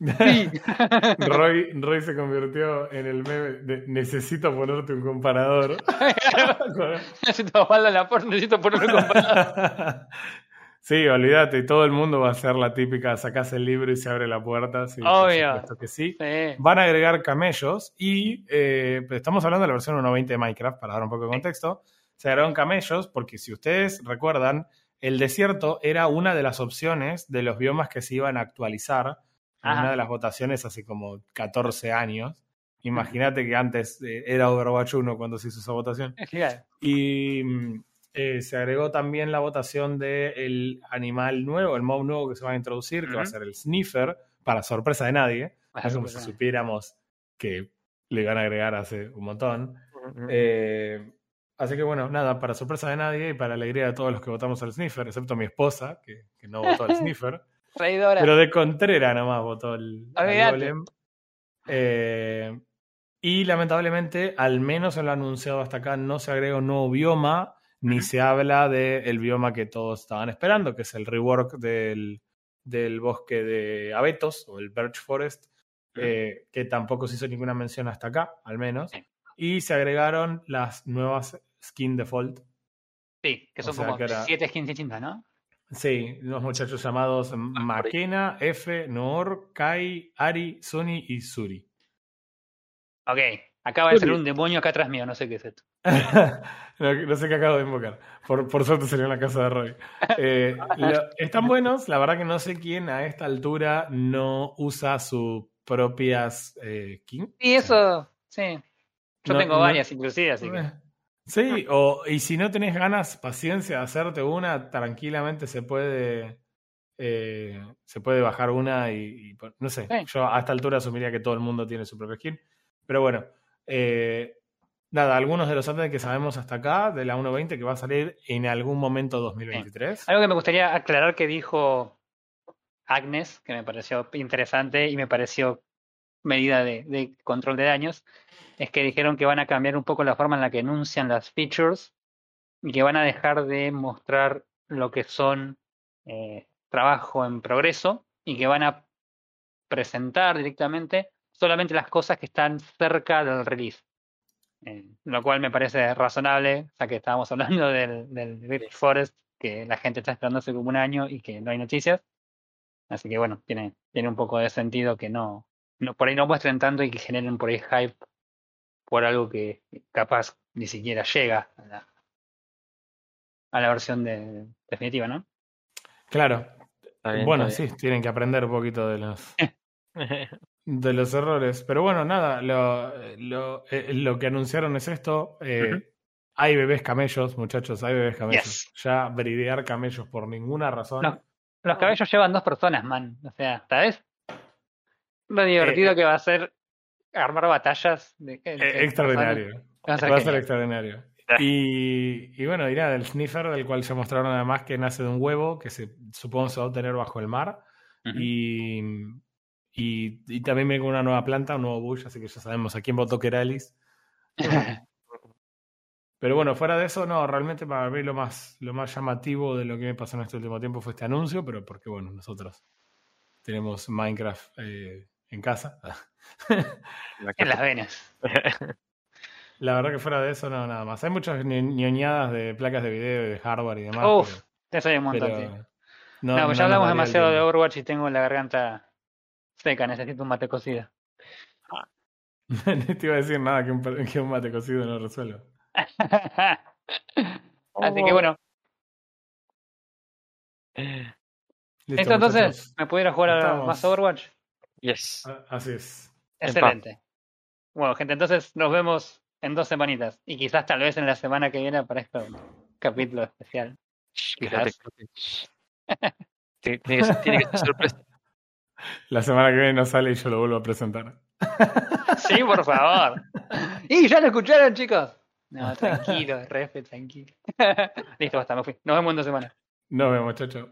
S2: Roy, Roy se convirtió en el meme de necesito ponerte un comparador.
S1: necesito la necesito poner un comparador.
S2: Sí, olvídate, todo el mundo va a hacer la típica, sacas el libro y se abre la puerta. Sí,
S1: Obvio.
S2: que sí. Van a agregar camellos y eh, estamos hablando de la versión 1.20 de Minecraft, para dar un poco de contexto. Se agregaron camellos porque si ustedes recuerdan, el desierto era una de las opciones de los biomas que se iban a actualizar una de las votaciones hace como 14 años. Imagínate que antes eh, era Overwatch 1 cuando se hizo esa votación. Y, eh, se agregó también la votación del animal nuevo, el mob nuevo que se va a introducir, que va a ser el sniffer, para sorpresa de nadie. Es como si supiéramos que le iban a agregar hace un montón. Eh, así que bueno, nada, para sorpresa de nadie y para alegría de todos los que votamos al sniffer, excepto mi esposa, que, no votó al sniffer. Pero de Contrera nomás votó el, golem. Eh, y lamentablemente, al menos en lo anunciado hasta acá, no se agrega un nuevo bioma, ni se habla del bioma que todos estaban esperando, que es el rework del, del bosque de abetos o el Birch Forest, eh, que tampoco se hizo ninguna mención hasta acá, al menos. Y se agregaron las nuevas skin default.
S1: Sí, que son como siete skins distintas, ¿no?
S2: Sí, unos muchachos llamados ah, Makena, F, Noor, Kai, Ari, Sony y Suri.
S1: Ok, acaba de salir un demonio acá atrás mío, no sé qué es esto.
S2: no, sé qué acabo de invocar. Por, por suerte salió en la casa de Roy. Eh, están buenos, la verdad que no sé quién a esta altura no usa sus propias eh, King.
S1: Sí, eso, sí. Yo tengo varias inclusive, así que.
S2: Sí, o, y si no tenés ganas, paciencia de hacerte una, tranquilamente se puede eh, se puede bajar una y, no sé, yo a esta altura asumiría que todo el mundo tiene su propia skin. Pero bueno, eh, nada, algunos de los updates que sabemos hasta acá de la 1.20 que va a salir en algún momento 2023.
S1: Algo que me gustaría aclarar que dijo Agnes, que me pareció interesante y me pareció medida de, control de daños, es que dijeron que van a cambiar un poco la forma en la que enuncian las features y que van a dejar de mostrar lo que son eh, trabajo en progreso y que van a presentar directamente solamente las cosas que están cerca del release. Eh, lo cual me parece razonable, ya que estábamos hablando del, del Forest, que la gente está esperando hace como un año y que no hay noticias. Así que bueno, tiene, tiene un poco de sentido que no, no, por ahí no muestren tanto y que generen por ahí hype por algo que capaz ni siquiera llega a la, a la versión de, definitiva, ¿no?
S2: Claro. bueno, sí, tienen que aprender un poquito de los de los errores. Pero bueno, nada, lo, lo, eh, lo que anunciaron es esto. Eh, hay bebés camellos, muchachos, hay bebés camellos. Ya bridear camellos por ninguna razón.
S1: Los camellos llevan dos personas, man. O sea, ¿sabes? Lo divertido eh, que va a ser armar batallas. De,
S2: extraordinario. Va a ser, extraordinario. Y, y, bueno, dirá del sniffer, del cual se mostraron además que nace de un huevo que se supongo se va a obtener bajo el mar. y, y, también viene con una nueva planta, un nuevo bush, así que ya sabemos a quién votó Keralis. Pero bueno, fuera de eso, no, realmente para mí lo más, lo más llamativo de lo que me pasó en este último tiempo fue este anuncio, pero porque bueno, nosotros tenemos Minecraft eh, en casa.
S1: en las venas.
S2: La verdad que fuera de eso, no, nada más. Hay muchas ñoñadas de placas de video y de hardware y demás.
S1: Uf, eso hay un montón, No, pues ya hablamos demasiado de Overwatch y tengo la garganta seca, necesito un mate cocido.
S2: no te iba a decir nada que un, que un mate cocido no resuelva.
S1: Así que bueno. entonces, ¿me pudiera jugar a más Overwatch?
S3: Yes.
S2: Así es.
S1: Excelente. Bueno, gente, entonces nos vemos en dos semanitas. Y quizás tal vez en la semana que viene aparezca un capítulo especial.
S3: tiene, que ser sorpresa.
S2: La semana que viene no sale y yo lo vuelvo a presentar.
S1: Sí, por favor. Y ya lo escucharon, chicos. No, tranquilo, refe, tranquilo. Listo, basta, me fui. Nos vemos en dos semanas.
S2: Nos vemos, chao,
S3: chao.